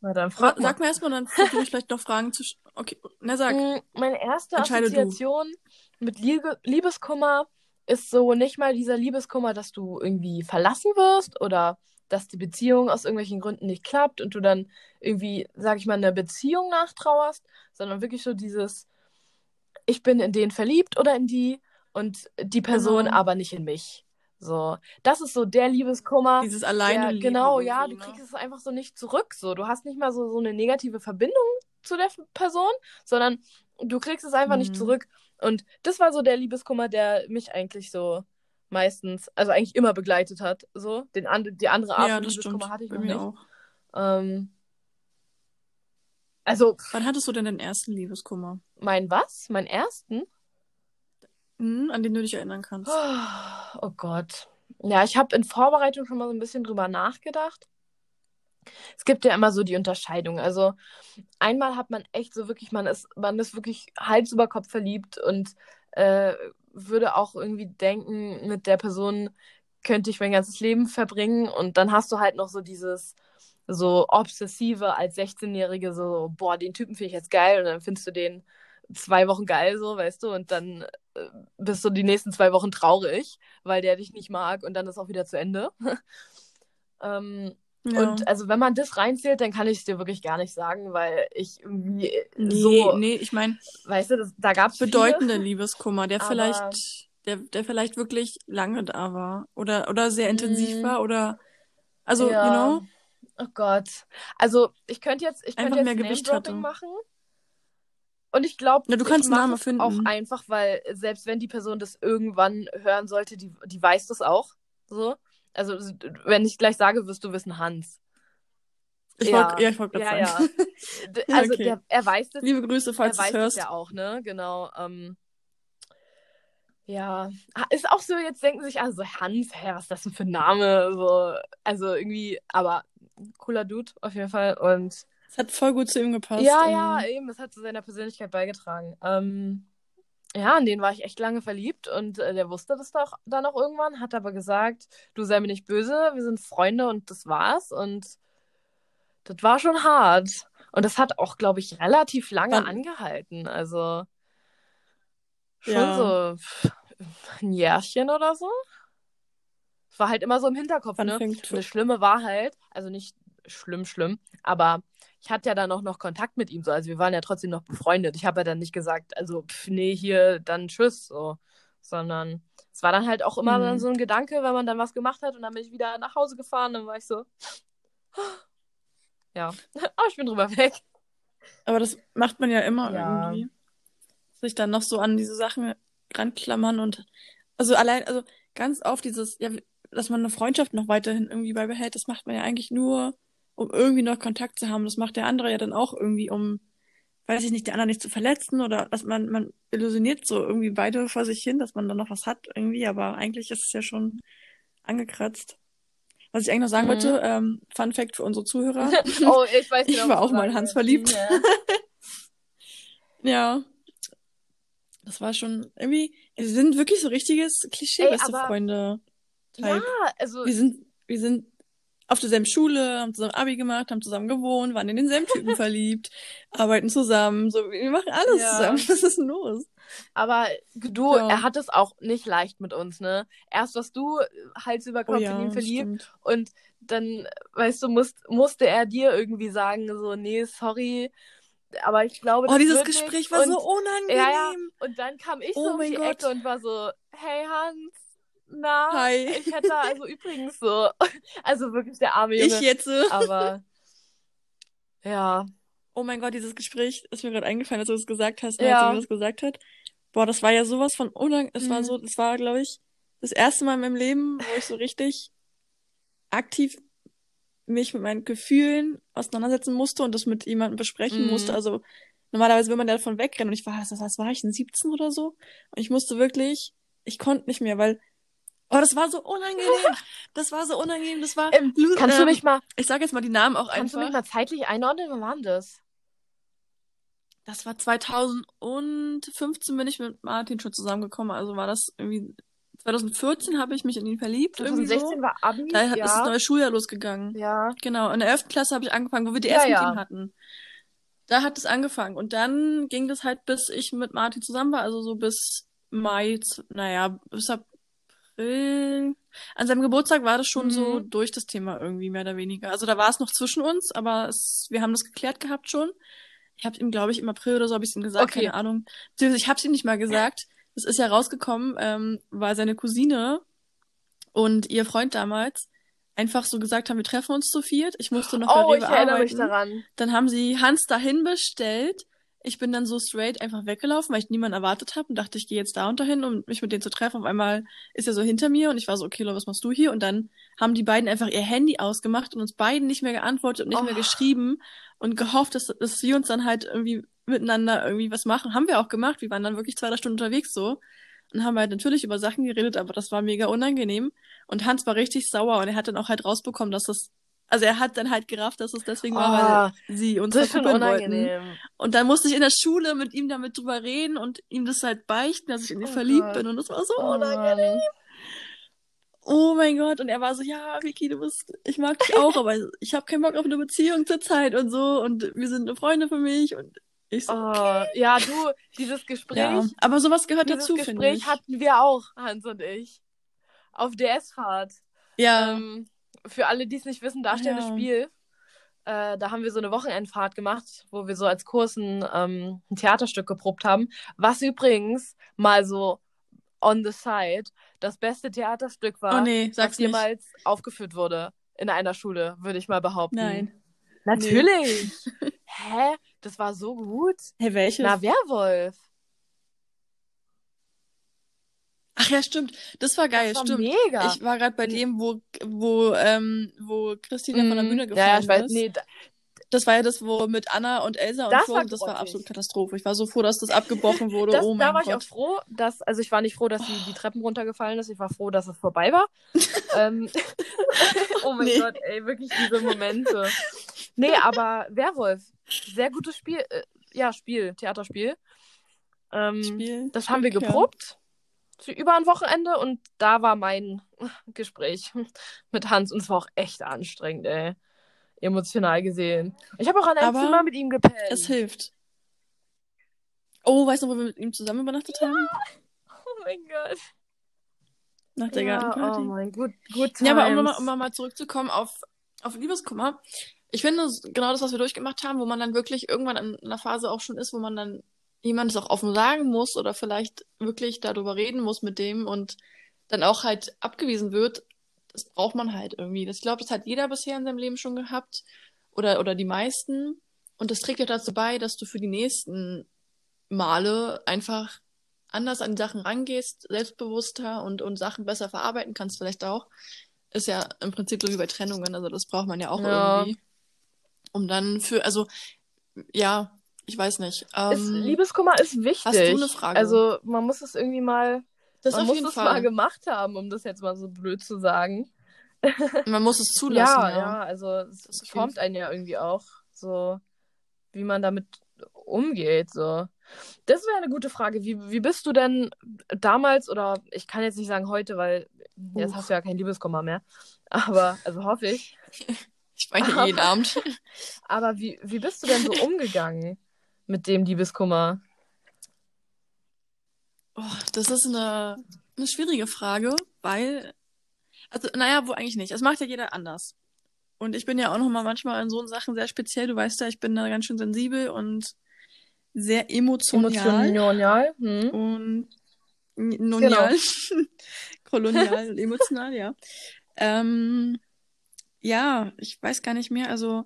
Na dann Fra frag mal. sag mir erstmal, dann versuche ich vielleicht noch Fragen zu. Okay, na sag. Mm, Meine erste Entscheide du. Assoziation mit Liebe Liebeskummer ist so nicht mal dieser Liebeskummer, dass du irgendwie verlassen wirst oder dass die Beziehung aus irgendwelchen Gründen nicht klappt und du dann irgendwie, sag ich mal, einer Beziehung nachtrauerst, sondern wirklich so dieses, ich bin in den verliebt oder in die und die Person Genau. aber nicht in mich. So, das ist so der Liebeskummer. Dieses alleine Liebe genau, ja, du ne? kriegst es einfach so nicht zurück. So, du hast nicht mal so, so eine negative Verbindung zu der Person, sondern du kriegst es einfach nicht Mhm. zurück. Und das war so der Liebeskummer, der mich eigentlich so meistens, also eigentlich immer begleitet hat. So, den and die andere Art Ja, Liebeskummer stimmt. hatte ich Bei noch mir nicht. auch. Ähm, also, Wann hattest du denn den ersten Liebeskummer? mein was? Mein ersten? Hm, an den du dich erinnern kannst. Oh Gott. Ja, ich habe in Vorbereitung schon mal so ein bisschen drüber nachgedacht. Es gibt ja immer so die Unterscheidung. Also einmal hat man echt so wirklich, man ist, man ist wirklich Hals über Kopf verliebt und äh, würde auch irgendwie denken, mit der Person könnte ich mein ganzes Leben verbringen. Und dann hast du halt noch so dieses so obsessive als 16-Jährige, so, boah, den Typen finde ich jetzt geil und dann findest du den zwei Wochen geil, so, weißt du, und dann äh, bist du die nächsten zwei Wochen traurig, weil der dich nicht mag und dann ist auch wieder zu Ende. ähm, Ja. Und also wenn man das reinzählt, dann kann ich es dir wirklich gar nicht sagen, weil ich irgendwie nee, so, nee, ich meine, weißt du, das, da gab es bedeutende Liebeskummer, der vielleicht, der, der vielleicht wirklich lange da war. Oder, oder sehr intensiv Mhm. war oder, also, ja. you know, Oh Gott. Also ich könnte jetzt, ich könnte jetzt mehr Gewicht hatte. machen. Und ich glaube, Na, du kannst einen Namen finden. auch einfach, weil selbst wenn die Person das irgendwann hören sollte, die, die weiß das auch. So. Also wenn ich gleich sage, wirst du wissen, Hans. ich ja. wollte, ja, ich wollte Ja, gerade ja. sagen. Ja, Also okay. der, er weiß das Liebe Grüße, falls du er es weiß hörst. es ja auch, ne? Genau. Ähm, ja, ist auch so, jetzt denken sich also Hans, hä, was ist das denn für ein Name? So, also irgendwie, aber cooler Dude auf jeden Fall. Und Es hat voll gut zu ihm gepasst. ja, ja, eben, es hat zu seiner Persönlichkeit beigetragen. Ähm, ja, an den war ich echt lange verliebt und äh, der wusste das doch dann auch irgendwann, hat aber gesagt, du sei mir nicht böse, wir sind Freunde und das war's. Und das war schon hart. Und das hat auch, glaube ich, relativ lange Wann- angehalten. Also schon Ja. so ein Jährchen oder so. Es war halt immer so im Hinterkopf, Wann ne? das Schlimme war halt, also nicht schlimm, schlimm, aber ich hatte ja dann auch noch Kontakt mit ihm so. Also wir waren ja trotzdem noch befreundet. Ich habe ja dann nicht gesagt, also pff, nee, hier, dann tschüss, so. Sondern es war dann halt auch immer Mhm. dann so ein Gedanke, wenn man dann was gemacht hat und dann bin ich wieder nach Hause gefahren, dann war ich so, ja, oh, ich bin drüber weg. Aber das macht man ja immer Ja. irgendwie. Sich dann noch so an diese Sachen ranklammern und also allein, also ganz oft dieses, ja, dass man eine Freundschaft noch weiterhin irgendwie beibehält, das macht man ja eigentlich nur, um irgendwie noch Kontakt zu haben. Das macht der andere ja dann auch irgendwie, um, weiß ich nicht, der andere nicht zu verletzen oder dass man, man illusioniert so irgendwie beide vor sich hin, dass man dann noch was hat irgendwie, aber eigentlich ist es ja schon angekratzt. Was ich eigentlich noch sagen Mhm. wollte, ähm, Fun Fact für unsere Zuhörer. Oh, ich weiß Ich genau, war was auch mal Hans verliebt. Ja. Ja. Das war schon irgendwie, wir sind wirklich so richtiges Klischee, Ey, beste aber- Freunde. ja, Type. also Wir sind, wir sind auf derselben Schule, haben zusammen Abi gemacht, haben zusammen gewohnt, waren in denselben Typen verliebt, arbeiten zusammen, so, wir machen alles Ja. zusammen. Was ist denn los? Aber du, Ja. er hat es auch nicht leicht mit uns, ne? Erst warst du Hals über Kopf in ihn verliebt stimmt. und dann, weißt du, musst, musste er dir irgendwie sagen, so, nee, sorry. Aber ich glaube, Oh, dieses Gespräch nichts. war und, so unangenehm. Ja, ja. Und dann kam ich Oh so um die Gott. Ecke und war so, hey Hans, na, Hi. ich hätte also übrigens so, also wirklich der arme Junge. Ich jetzt. Aber ja, Oh mein Gott, dieses Gespräch ist mir gerade eingefallen, als du es gesagt hast, Ja. als er mir das gesagt hat. Boah, das war ja sowas von unangenehm. Es war Mhm. so, das war, glaube ich, das erste Mal in meinem Leben, wo ich so richtig aktiv mich mit meinen Gefühlen auseinandersetzen musste und das mit jemandem besprechen Mhm. musste. Also normalerweise will man ja davon wegrennen und ich war, was, was war ich, denn 17 oder so? Und ich musste wirklich, ich konnte nicht mehr, weil, oh, das war so unangenehm. Das war so unangenehm, das war, ähm, kannst du ähm, mich mal, ich sage jetzt mal die Namen auch kannst du einfach. mich mal zeitlich einordnen? Wann war denn das? Das war 2015 bin ich mit Martin schon zusammengekommen. Also war das irgendwie 2014 habe ich mich in ihn verliebt. irgendwie 2016 so. war Abi, Da ja. ist das neue Schuljahr losgegangen. ja. Genau. In der 11. Klasse habe ich angefangen, wo wir Ja, DS mit ja. ihm hatten. Da hat es angefangen. Und dann ging das halt, bis ich mit Martin zusammen war, also so bis Mai, naja, bis April. An seinem Geburtstag war das schon Mhm. so durch das Thema irgendwie, mehr oder weniger. Also da war es noch zwischen uns, aber es, wir haben das geklärt gehabt schon. Ich habe ihm, glaube ich, im April oder so habe ich ihm gesagt, Okay. keine Ahnung. Beziehungsweise ich habe es ihm nicht mal gesagt. Das ist ja rausgekommen, ähm, weil seine Cousine und ihr Freund damals einfach so gesagt haben, wir treffen uns zu viert. Ich musste noch Oh, bei ich Rewe erinnere mich arbeiten. daran. Dann haben sie Hans dahin bestellt. Ich bin dann so straight einfach weggelaufen, weil ich niemanden erwartet habe und dachte, ich gehe jetzt da und dahin, um mich mit denen zu treffen. Auf einmal ist er so hinter mir und ich war so, okay, Leute, was machst du hier? Und dann haben die beiden einfach ihr Handy ausgemacht und uns beiden nicht mehr geantwortet und nicht mehr Oh. geschrieben und gehofft, dass, dass wir uns dann halt irgendwie miteinander irgendwie was machen. Haben wir auch gemacht. Wir waren dann wirklich zwei, drei Stunden unterwegs so und haben halt natürlich über Sachen geredet, aber das war mega unangenehm. Und Hans war richtig sauer und er hat dann auch halt rausbekommen, dass das, also er hat dann halt gerafft, dass es deswegen war, Ah, weil sie uns verkuppeln wollten. unangenehm. Und dann musste ich in der Schule mit ihm damit drüber reden und ihm das halt beichten, dass ich in ihn Oh verliebt Gott. bin. Und das war so Oh unangenehm. Mann. Oh mein Gott. Und er war so, ja, Vicky, du bist, ich mag dich auch, aber ich habe keinen Bock auf eine Beziehung zurzeit und so. Und wir sind eine Freunde für mich. Und ich so, Oh, ja, du, dieses Gespräch, ja. Aber sowas gehört dieses dazu, finde Gespräch ich. hatten wir auch, Hans und ich. Auf DS-Fahrt. ja. Ähm, für alle, die es nicht wissen, darstellendes Ja. Spiel. Äh, da haben wir so eine Wochenendfahrt gemacht, wo wir so als Kurs ein, ähm, ein Theaterstück geprobt haben. Was übrigens mal so on the side das beste Theaterstück war, Oh nee, was sag's nicht. jemals aufgeführt wurde in einer Schule, würde ich mal behaupten. Nein. Natürlich. Hä? Das war so gut. Hey, welches? Na, Werwolf. Ach ja, stimmt. Das war geil, das war stimmt. mega. Ich war gerade bei dem, wo, wo, ähm, wo Christina von der Mhm. Bühne ja, gefallen ja, ich weiß, ist. nee, da, Das war ja das, wo mit Anna und Elsa und Das Flo, war das war absolut Katastrophe. Ich war so froh, dass das abgebrochen wurde. das, oh da mein war ich auch Gott. froh, dass, also ich war nicht froh, dass sie die Treppen runtergefallen ist. Ich war froh, dass es vorbei war. ähm, oh mein Nee. Gott, ey, wirklich diese Momente. Nee, aber Werwolf, sehr gutes Spiel, äh, ja, Spiel, Theaterspiel. Ähm, Spiel. Das haben wir ja. geprobt für über ein Wochenende und da war mein Gespräch mit Hans und es war auch echt anstrengend, ey. Emotional gesehen. Ich habe auch an einem Aber Zimmer mit ihm gepennt. Es hilft. Oh, weißt du, wo wir mit ihm zusammen übernachtet haben? oh mein Gott. Nach der ja, Gartenparty. oh mein gut, gut Ja, aber um nochmal um mal zurückzukommen auf, auf Liebeskummer. Ich finde, genau das, was wir durchgemacht haben, wo man dann wirklich irgendwann in einer Phase auch schon ist, wo man dann jemand auch offen sagen muss oder vielleicht wirklich darüber reden muss mit dem und dann auch halt abgewiesen wird. Das braucht man halt irgendwie. Das, ich glaube, das hat jeder bisher in seinem Leben schon gehabt oder, oder die meisten. Und das trägt ja dazu bei, dass du für die nächsten Male einfach anders an die Sachen rangehst, selbstbewusster und, und Sachen besser verarbeiten kannst vielleicht auch. Ist ja im Prinzip so wie bei Trennungen, also das braucht man ja auch Ja. irgendwie. Um dann für, also, ja, ich weiß nicht. ist, Ähm, Liebeskummer ist wichtig. hast du eine Frage? Also man muss es irgendwie mal, das man muss es Fall. mal gemacht haben, um das jetzt mal so blöd zu sagen. Man muss es zulassen, ja, ja. ja, also es formt einen ja irgendwie auch so, wie man damit umgeht. So. Das wäre eine gute Frage. Wie, wie bist du denn damals, oder ich kann jetzt nicht sagen heute, weil jetzt Uch. hast du ja kein Liebeskummer mehr. Aber, also hoffe ich. Ich weine jeden Abend. Aber wie, wie bist du denn so umgegangen mit dem Liebeskummer? Oh, das ist eine, eine schwierige Frage, weil, also, naja, wo eigentlich nicht. Es macht ja jeder anders. Und ich bin ja auch noch mal manchmal in so Sachen sehr speziell. Du weißt ja, ich bin da ganz schön sensibel und sehr emotional. Emotional? Hm? Und nonial. Kolonial und emotional, ja. Ähm, ja, ich weiß gar nicht mehr. Also,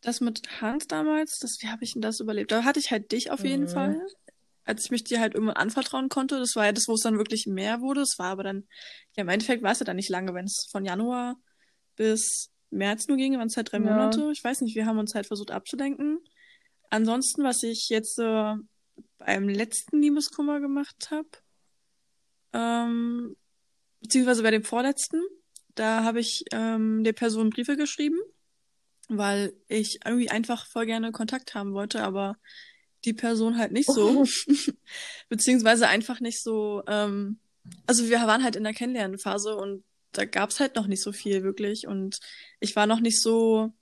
das mit Hans damals, das, wie habe ich denn das überlebt? Da hatte ich halt dich auf jeden Mhm. Fall. Als ich mich dir halt irgendwann anvertrauen konnte. Das war ja das, wo es dann wirklich mehr wurde. Es war aber dann, ja, im Endeffekt war es ja dann nicht lange, wenn es von Januar bis März nur ging, waren es halt drei Ja. Monate. Ich weiß nicht, wir haben uns halt versucht abzulenken. Ansonsten, was ich jetzt äh, beim letzten Liebeskummer gemacht habe, ähm, beziehungsweise bei dem vorletzten, da habe ich ähm, der Person Briefe geschrieben, weil ich irgendwie einfach voll gerne Kontakt haben wollte, aber die Person halt nicht so, beziehungsweise einfach nicht so, ähm, also wir waren halt in der Kennenlernphase und da gab's halt noch nicht so viel wirklich und ich war noch nicht so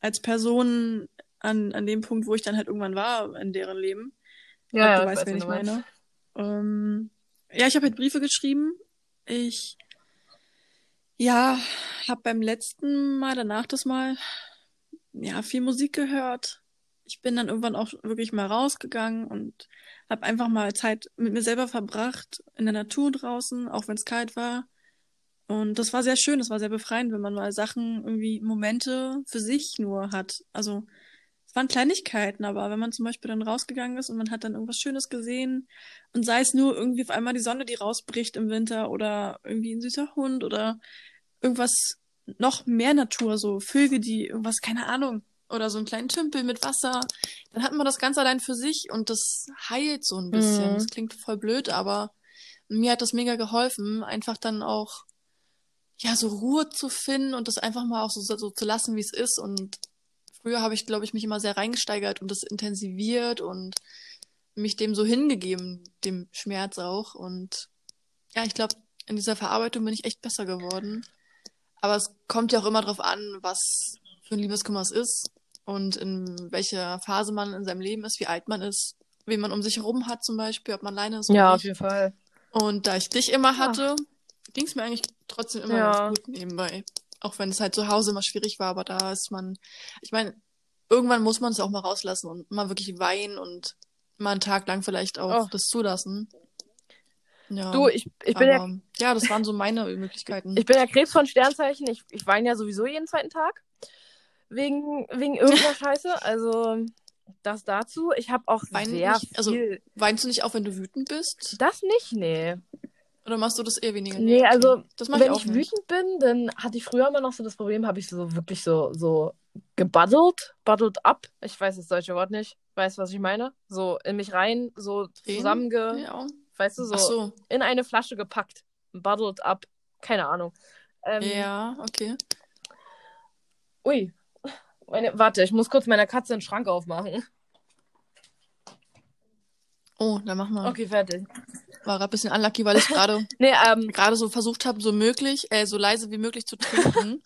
als Person an, an dem Punkt, wo ich dann halt irgendwann war in deren Leben. Ja, du weißt, weiß, wen ich meine. Ähm, ja, ich habe halt Briefe geschrieben. Ich, ja, habe beim letzten Mal, danach das Mal, ja, viel Musik gehört. Ich bin dann irgendwann auch wirklich mal rausgegangen und habe einfach mal Zeit mit mir selber verbracht, in der Natur draußen, auch wenn es kalt war. Und das war sehr schön, das war sehr befreiend, wenn man mal Sachen, irgendwie Momente für sich nur hat. Also waren Kleinigkeiten, aber wenn man zum Beispiel dann rausgegangen ist und man hat dann irgendwas Schönes gesehen und sei es nur irgendwie auf einmal die Sonne, die rausbricht im Winter oder irgendwie ein süßer Hund oder irgendwas noch mehr Natur, so Vögel, die irgendwas, keine Ahnung, oder so einen kleinen Tümpel mit Wasser, dann hat man das ganz allein für sich und das heilt so ein bisschen. Mhm. Das klingt voll blöd, aber mir hat das mega geholfen, einfach dann auch ja so Ruhe zu finden und das einfach mal auch so, so zu lassen, wie es ist und früher habe ich, glaube ich, mich immer sehr reingesteigert und das intensiviert und mich dem so hingegeben, dem Schmerz auch. Und ja, ich glaube, in dieser Verarbeitung bin ich echt besser geworden. Aber es kommt ja auch immer drauf an, was für ein Liebeskummer es ist und in welcher Phase man in seinem Leben ist, wie alt man ist, wen man um sich herum hat zum Beispiel, ob man alleine ist oder Ja, auf jeden Fall. Und da ich dich immer hatte, ging es mir eigentlich trotzdem immer Ja. ganz gut nebenbei. Auch wenn es halt zu Hause immer schwierig war, aber da ist man, ich meine, irgendwann muss man es auch mal rauslassen und mal wirklich weinen und mal einen Tag lang vielleicht auch Oh. das zulassen. Ja, Du, ich, ich bin ja aber, ja, das waren so meine Möglichkeiten. Ich bin ja Krebs von Sternzeichen. Ich, ich weine ja sowieso jeden zweiten Tag. Wegen, wegen irgendeiner Scheiße. Also, das dazu. Ich habe auch Wein sehr nicht- also- viel. Weinst du nicht auch, wenn du wütend bist? Das nicht, nee. Oder machst du das eher weniger? Nee, okay. also, ich Wenn ich nicht. wütend bin, dann hatte ich früher immer noch so das Problem, habe ich so wirklich so, so gebuddelt, buddelt up. Ich weiß das deutsche Wort nicht. Weißt du, was ich meine? So in mich rein, so zusammenge, Ja. weißt du, so, so. in eine Flasche gepackt. Buddelt up. Keine Ahnung. Ähm, Ja, okay. Ui. Meine, warte, ich muss kurz meiner Katze den Schrank aufmachen. Oh, dann mach mal. Okay, fertig. War gerade ein bisschen unlucky, weil ich gerade Nee, ähm, gerade so versucht habe, so möglich, äh, so leise wie möglich zu trinken.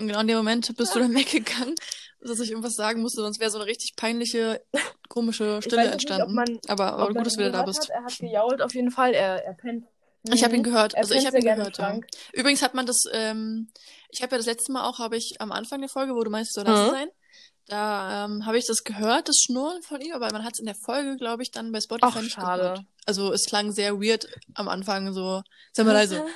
Und genau in dem Moment bist du dann weggegangen, dass ich irgendwas sagen musste, sonst wäre so eine richtig peinliche, komische Stille nicht, ob entstanden. man- aber aber ob gut, man dass du wieder da bist. Hat. Er hat gejault auf jeden Fall. Er, er pennt. Ich habe ihn gehört. Er Also ich habe ihn gehört. Ja. Übrigens hat man das, ähm, ich habe ja das letzte Mal auch, habe ich am Anfang der Folge, wo du meinst, soll das Mhm. sein? Da ähm, habe ich das gehört, das Schnurren von ihm, aber man hat es in der Folge, glaube ich, dann bei Spotify Ach, nicht schade. gehört. Also es klang sehr weird am Anfang, so, sei mal leise.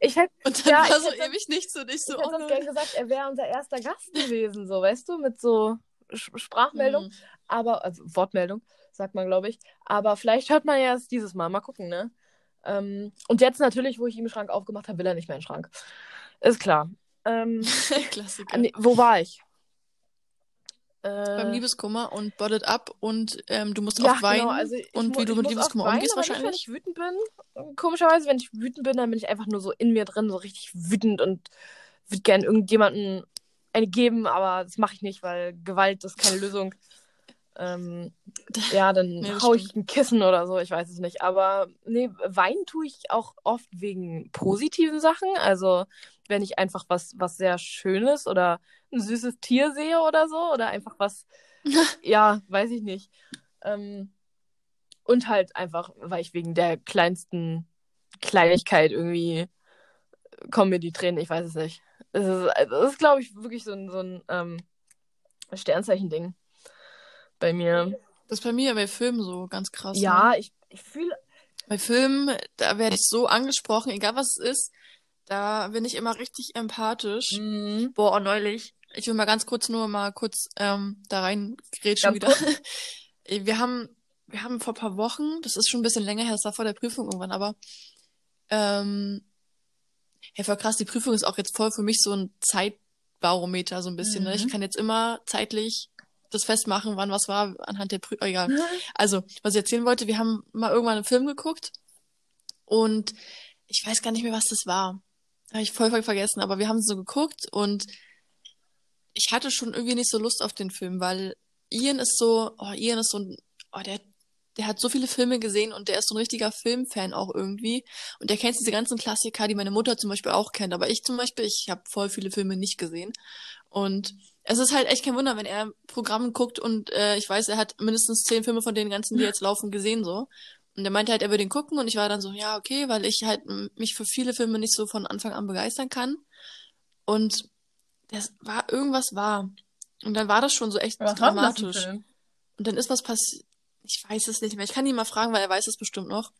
Ich hätte Und dann Ja, war ich so hätte- ewig nichts und ich so, ich oh hätte nein. gern gesagt, er wäre unser erster Gast gewesen, so, weißt du, mit so Sch Sprachmeldung, Mhm. aber, also Wortmeldung, sagt man, glaube ich. Aber vielleicht hört man ja es dieses Mal. Mal gucken, ne? Ähm, und jetzt natürlich, wo ich ihm den Schrank aufgemacht habe, will er nicht mehr in den Schrank. Ist klar. Ähm, Klassiker. nee, wo war ich? Beim Äh, Liebeskummer und Bottled Up und ähm, du musst ja, oft weinen. genau, also und wie du mit Liebeskummer weinen, umgehst aber nicht, wahrscheinlich. wenn ich wütend bin. Komischerweise, wenn ich wütend bin, dann bin ich einfach nur so in mir drin, so richtig wütend und würde gern irgendjemanden eine geben, aber das mache ich nicht, weil Gewalt ist keine Lösung. Ähm, ja, dann das hau ich ein Kissen oder so, ich weiß es nicht. Aber nee, weinen tue ich auch oft wegen positiven Sachen. Also wenn ich einfach was, was sehr Schönes oder ein süßes Tier sehe oder so, oder einfach was, ja, weiß ich nicht. Ähm, und halt einfach, weil ich wegen der kleinsten Kleinigkeit irgendwie kommen mir die Tränen, ich weiß es nicht. Es ist, das ist glaube ich, wirklich so ein, so ein ähm, Sternzeichen-Ding bei mir. Das ist bei mir bei Filmen so ganz krass. Ne? Ja, ich, ich fühle. Bei Filmen, da werde ich so angesprochen, egal was es ist, da bin ich immer richtig empathisch. Mhm. Boah, neulich. Ich will mal ganz kurz nur mal kurz ähm, da rein grätschen Ganz wieder. Wir haben, wir haben vor ein paar Wochen, das ist schon ein bisschen länger her, das war vor der Prüfung irgendwann, aber ähm, hey, voll krass, die Prüfung ist auch jetzt voll für mich so ein Zeitbarometer, so ein bisschen. Ne? Ich Mhm. kann jetzt immer zeitlich das festmachen, wann was war, anhand der Prüfung. egal. Also, was ich erzählen wollte, wir haben mal irgendwann einen Film geguckt und ich weiß gar nicht mehr, was das war. Habe ich voll, voll vergessen, aber wir haben so geguckt und ich hatte schon irgendwie nicht so Lust auf den Film, weil Ian ist so, oh, Ian ist so ein, oh, der, der hat so viele Filme gesehen und der ist so ein richtiger Filmfan auch irgendwie. Und der kennt diese ganzen Klassiker, die meine Mutter zum Beispiel auch kennt. Aber ich zum Beispiel, ich habe voll viele Filme nicht gesehen. Und es ist halt echt kein Wunder, wenn er Programme guckt und äh, ich weiß, er hat mindestens zehn Filme von den ganzen, die jetzt laufen, gesehen so. Und er meinte halt, er würde ihn gucken und ich war dann so, ja, okay, weil ich halt mich für viele Filme nicht so von Anfang an begeistern kann. Und das war, irgendwas war. Und dann war das schon so echt dramatisch. Und dann ist was passiert. Ich weiß es nicht mehr. Ich kann ihn mal fragen, weil er weiß es bestimmt noch.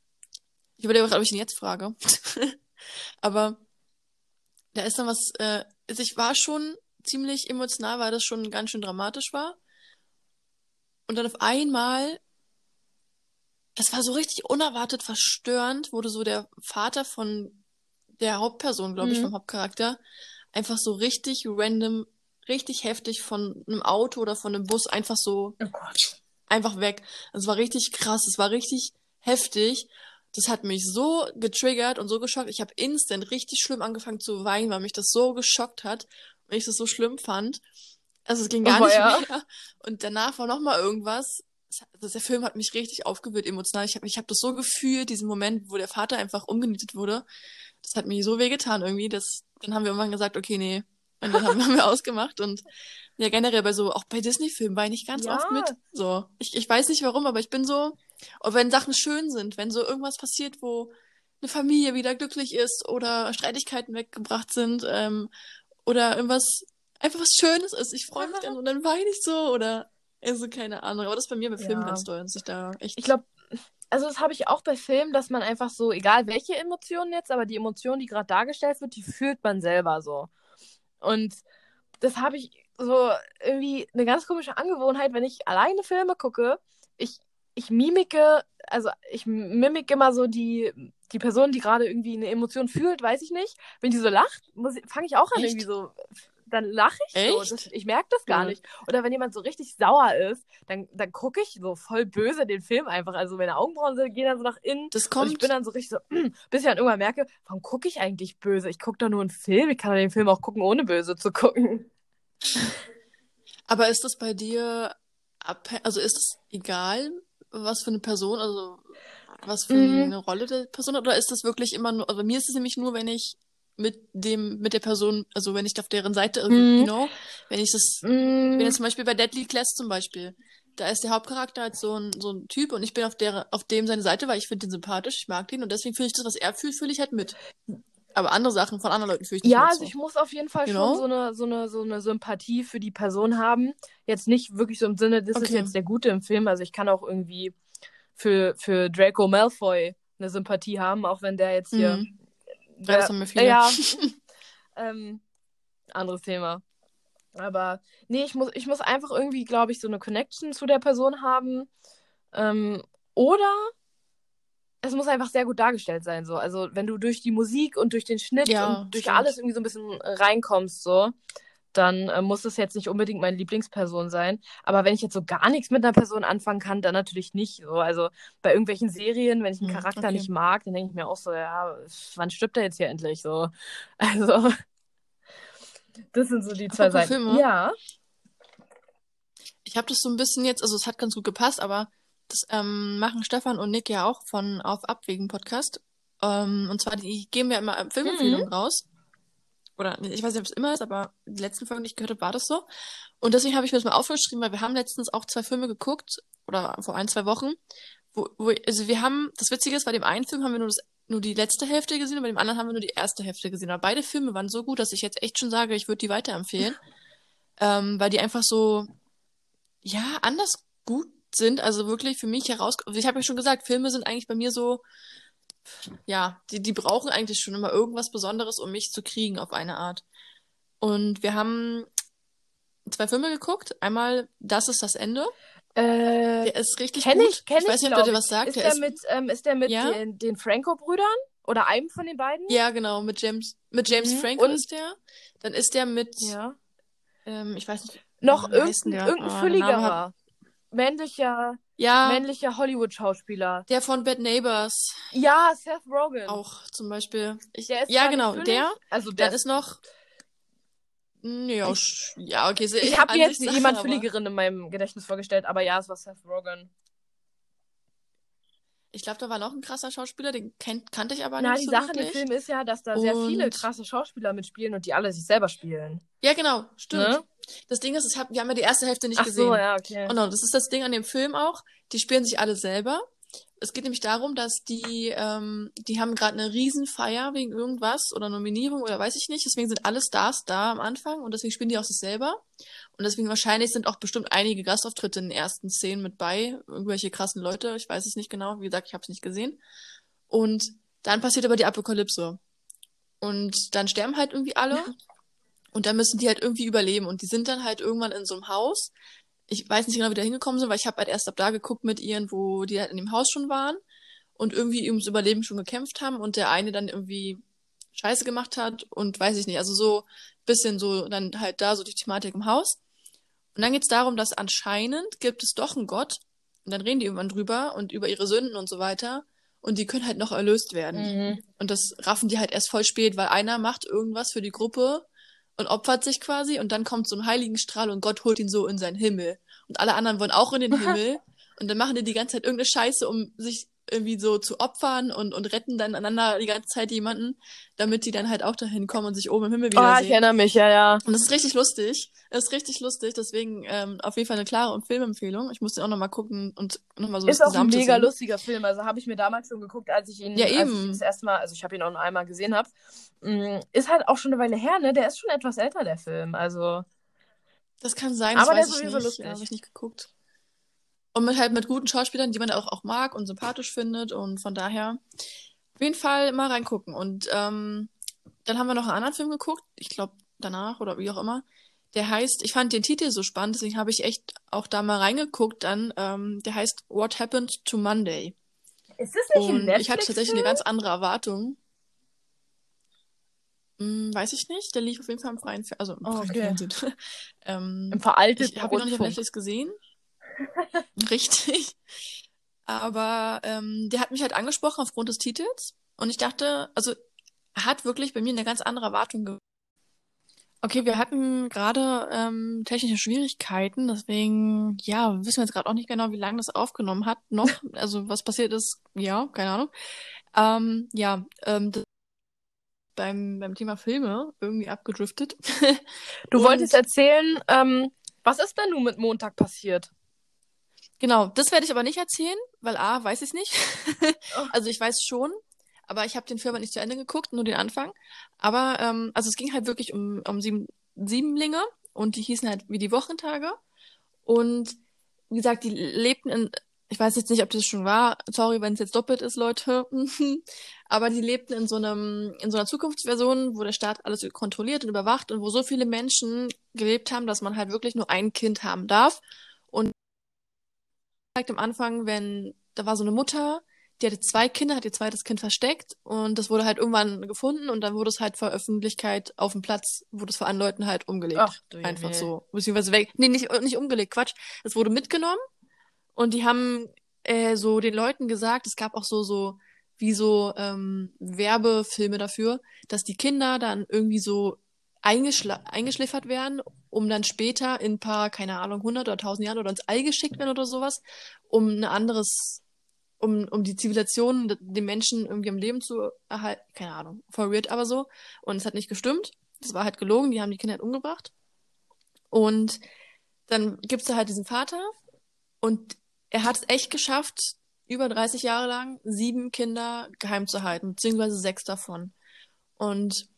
Ich überlege gerade, ob ich ihn jetzt frage. Aber da ist dann was, äh, also ich war schon ziemlich emotional, weil das schon ganz schön dramatisch war. Und dann auf einmal, es war so richtig unerwartet verstörend, wurde so der Vater von der Hauptperson, glaube ich, Mhm. vom Hauptcharakter, einfach so richtig random, richtig heftig von einem Auto oder von einem Bus einfach so Oh einfach weg. Es war richtig krass, es war richtig heftig. Das hat mich so getriggert und so geschockt. Ich habe instant richtig schlimm angefangen zu weinen, weil mich das so geschockt hat und ich das so schlimm fand. Also es ging gar Oh, nicht ja. mehr. Und danach war noch mal irgendwas. Also der Film hat mich richtig aufgewühlt emotional. Ich habe ich hab das so gefühlt, diesen Moment, wo der Vater einfach umgenietet wurde. Das hat mir so wehgetan irgendwie. Das, dann haben wir irgendwann gesagt, okay, nee. Und dann haben, haben wir ausgemacht und ja, generell bei so, auch bei Disney-Filmen weine ich ganz Ja. oft mit. So. Ich, ich weiß nicht warum, aber ich bin so, und wenn Sachen schön sind, wenn so irgendwas passiert, wo eine Familie wieder glücklich ist oder Streitigkeiten weggebracht sind, ähm, oder irgendwas, einfach was Schönes ist. Ich freue mich dann und dann weine ich so oder also keine Ahnung. Aber das ist bei mir bei Filmen Ja. ganz doll, dass ich da echt. Ich glaube, also das habe ich auch bei Filmen, dass man einfach so, egal welche Emotionen jetzt, aber die Emotion, die gerade dargestellt wird, die fühlt man selber so. Und das habe ich so irgendwie eine ganz komische Angewohnheit, wenn ich alleine Filme gucke. Ich, ich mimike, also ich mimik immer so die, die Person, die gerade irgendwie eine Emotion fühlt, weiß ich nicht. Wenn die so lacht, fange ich auch an, Echt? irgendwie so. Dann lache ich so. Echt? Das, ich merke das gar Ja. nicht. Oder wenn jemand so richtig sauer ist, dann, dann gucke ich so voll böse den Film einfach. Also meine Augenbrauen so- gehen dann so nach innen. das Und kommt. ich bin dann so richtig so, bis ich dann irgendwann merke, warum gucke ich eigentlich böse? Ich gucke doch nur einen Film. Ich kann doch den Film auch gucken, ohne böse zu gucken. aber ist das bei dir also ist es egal, was für eine Person, also was für Mhm. eine Rolle der Person hat, oder ist das wirklich immer nur, also bei mir ist es nämlich nur, wenn ich mit dem, mit der Person, also wenn ich auf deren Seite, also, Mhm. you know, wenn ich das Mm, Wenn jetzt zum Beispiel bei Deadly Class zum Beispiel, da ist der Hauptcharakter halt so ein, so ein Typ und ich bin auf der, auf dem seine Seite, weil ich finde den sympathisch, ich mag den und deswegen fühle ich das, was er fühlt, fühle ich halt mit. Aber andere Sachen von anderen Leuten fühle ich nicht ja, also so. ich muss auf jeden Fall You schon know? so eine, so, eine, so eine Sympathie für die Person haben. Jetzt nicht wirklich so im Sinne, das ist Okay. jetzt der Gute im Film. Also ich kann auch irgendwie für, für Draco Malfoy eine Sympathie haben, auch wenn der jetzt hier. Mhm. Ja, das haben wir viele. Ja. ähm, anderes Thema. Aber nee, ich muss, ich muss einfach irgendwie, glaube ich, so eine Connection zu der Person haben. Ähm, oder es muss einfach sehr gut dargestellt sein. So. Also wenn du durch die Musik und durch den Schnitt Ja, und durch stimmt. alles irgendwie so ein bisschen reinkommst, so, dann äh, muss es jetzt nicht unbedingt meine Lieblingsperson sein. Aber wenn ich jetzt so gar nichts mit einer Person anfangen kann, dann natürlich nicht. So. Also bei irgendwelchen Serien, wenn ich einen Hm, Charakter okay. nicht mag, dann denke ich mir auch so, ja, wann stirbt er jetzt hier endlich? So. Also, das sind so die zwei Apropos Seiten. Filme. Ja. Ich habe das so ein bisschen jetzt, also es hat ganz gut gepasst, aber das ähm, machen Stefan und Nick ja auch von Auf Abwägen Podcast. Ähm, und zwar, die geben ja immer Filmempfehlungen Mhm. raus. Oder ich weiß nicht, ob es immer ist, aber die letzten Folgen, die ich gehört habe, war das so. Und deswegen habe ich mir das mal aufgeschrieben, weil wir haben letztens auch zwei Filme geguckt, oder vor ein, zwei Wochen, wo, wo also wir haben, das Witzige ist, bei dem einen Film haben wir nur das nur die letzte Hälfte gesehen und bei dem anderen haben wir nur die erste Hälfte gesehen. Aber beide Filme waren so gut, dass ich jetzt echt schon sage, ich würde die weiterempfehlen. ähm, weil die einfach so, ja, anders gut sind. Also wirklich für mich heraus. Also ich habe ja schon gesagt, Filme sind eigentlich bei mir so, ja, die, die brauchen eigentlich schon immer irgendwas Besonderes, um mich zu kriegen auf eine Art. Und wir haben zwei Filme geguckt. Einmal Das ist das Ende. Äh, Der ist richtig kenn gut. ich, kenn ich, weiß nicht, ob der was sagt. Ist der der, ist, mit, ähm, ist der mit Ja? den, den Franco-Brüdern? Oder einem von den beiden? ja, genau, mit James, mit James Mhm. Franco Und- ist der. Dann ist der mit, Ja. ähm, ich weiß nicht, Noch irgendein, irgendein Ah, fülligerer. Männlicher, ja, männlicher Hollywood-Schauspieler. der von Bad Neighbors Ja, Seth Rogen. auch zum Beispiel. Ich, Der ja, genau, füllig, der. Also der Dann ist noch, ja, sch- ja, okay, sehe Ich habe jetzt Sache, jemand Fülligeren in meinem Gedächtnis vorgestellt, aber ja, es war Seth Rogen. Ich glaube, da war noch ein krasser Schauspieler, den kennt, kannte ich aber Na, nicht die so Sache im wirklich. Film ist ja, dass da sehr viele Und- krasse Schauspieler mitspielen und die alle sich selber spielen. Ja, genau, stimmt. Ne? Das Ding ist, ich hab, wir haben ja die erste Hälfte nicht Ach gesehen. so, ja, okay. Genau, das ist das Ding an dem Film auch. Die spielen sich alle selber. Es geht nämlich darum, dass die, ähm, die haben gerade eine Riesenfeier wegen irgendwas oder Nominierung oder weiß ich nicht. Deswegen sind alle Stars da am Anfang und deswegen spielen die auch sich selber. Und deswegen wahrscheinlich sind auch bestimmt einige Gastauftritte in den ersten Szenen mit bei. Irgendwelche krassen Leute. Ich weiß es nicht genau. Wie gesagt, ich habe es nicht gesehen. Und dann passiert aber die Apokalypse. Und dann sterben halt irgendwie alle. Und dann müssen die halt irgendwie überleben. Und die sind dann halt irgendwann in so einem Haus. Ich weiß nicht genau, wie da hingekommen sind, weil ich habe halt erst ab da geguckt mit ihren, wo die halt in dem Haus schon waren und irgendwie ums Überleben schon gekämpft haben und der eine dann irgendwie Scheiße gemacht hat und weiß ich nicht. Also so bisschen so dann halt da so die Thematik im Haus. Und dann geht's darum, dass anscheinend gibt es doch einen Gott. Und dann reden die irgendwann drüber und über ihre Sünden und so weiter. Und die können halt noch erlöst werden. Mhm. Und das raffen die halt erst voll spät, weil einer macht irgendwas für die Gruppe und opfert sich quasi und dann kommt so ein Heiligenstrahl und Gott holt ihn so in seinen Himmel. Und alle anderen wollen auch in den Himmel und dann machen die die ganze Zeit irgendeine Scheiße, um sich irgendwie so zu opfern und, und retten dann einander die ganze Zeit jemanden, damit die dann halt auch dahin kommen und sich oben im Himmel wiedersehen. Ah, ich erinnere mich, ja, ja. Und das ist richtig lustig. Das ist richtig lustig, deswegen ähm, auf jeden Fall eine klare Filmempfehlung. Ich muss den auch nochmal gucken und nochmal so Ist das auch ein mega sehen. lustiger Film. Also habe ich mir damals schon geguckt, als ich ihn, Ja, als ich eben. das erste Mal, also ich habe ihn auch nur einmal gesehen habe. Ist halt auch schon eine Weile her, ne? Der ist schon etwas älter, der Film. Also. Das kann sein, Aber das der ist sowieso nicht. lustig. Ja, habe ich nicht geguckt. Und mit halt mit guten Schauspielern, die man auch, auch mag und sympathisch findet und von daher auf jeden Fall mal reingucken. Und ähm, dann haben wir noch einen anderen Film geguckt, ich glaube danach oder wie auch immer. Der heißt, ich fand den Titel so spannend, deswegen habe ich echt auch da mal reingeguckt dann. Ähm, der heißt What Happened to Monday. Ist das nicht ein Und Netflix? ich hatte tatsächlich eine ganz andere Erwartung. Hm, weiß ich nicht. Der lief auf jeden Fall im freien, Fer also im Oh, freien okay. Fernsehen. ähm, Im veralteten ich habe ihn noch nicht auf. Netflix gesehen. Richtig. Aber ähm, der hat mich halt angesprochen aufgrund des Titels. Und ich dachte, also hat wirklich bei mir eine ganz andere Erwartung ge Okay, wir hatten gerade ähm, technische Schwierigkeiten, deswegen, ja, wissen wir jetzt gerade auch nicht genau, wie lange das aufgenommen hat noch. Also was passiert ist, ja, keine Ahnung. Ähm, ja, ähm, das beim, beim Thema Filme irgendwie abgedriftet. Du Und- wolltest erzählen, ähm, was ist denn nun mit Montag passiert? Genau, das werde ich aber nicht erzählen, weil A, weiß ich nicht. Oh. also ich weiß schon, aber ich habe den Film halt nicht zu Ende geguckt, nur den Anfang. Aber, ähm, also es ging halt wirklich um, um sieben, Siebenlinge und die hießen halt wie die Wochentage. Und wie gesagt, die lebten in, ich weiß jetzt nicht, ob das schon war, sorry, wenn es jetzt doppelt ist, Leute. aber die lebten in so einem, in so einer Zukunftsversion, wo der Staat alles kontrolliert und überwacht und wo so viele Menschen gelebt haben, dass man halt wirklich nur ein Kind haben darf. Zeigt am Anfang, wenn, da war so eine Mutter, die hatte zwei Kinder, hat ihr zweites Kind versteckt und das wurde halt irgendwann gefunden und dann wurde es halt vor Öffentlichkeit auf dem Platz, wurde es vor anderen Leuten halt umgelegt. Ach, du Einfach Jemine. so. Beziehungsweise weg. Nee, nicht, nicht umgelegt, Quatsch. Es wurde mitgenommen und die haben äh, so den Leuten gesagt, es gab auch so, so, wie so ähm, Werbefilme dafür, dass die Kinder dann irgendwie so eingeschla eingeschliffert werden, um dann später in ein paar, keine Ahnung, 100 oder 1000 Jahren oder ins All geschickt werden oder sowas, um ein anderes, um, um die Zivilisation, den Menschen irgendwie am Leben zu erhalten. Keine Ahnung, voll weird aber so. Und es hat nicht gestimmt. Das war halt gelogen, die haben die Kinder halt umgebracht. Und dann gibt's da halt diesen Vater und er hat es echt geschafft, über 30 Jahre lang sieben Kinder geheim zu halten, beziehungsweise sechs davon. Und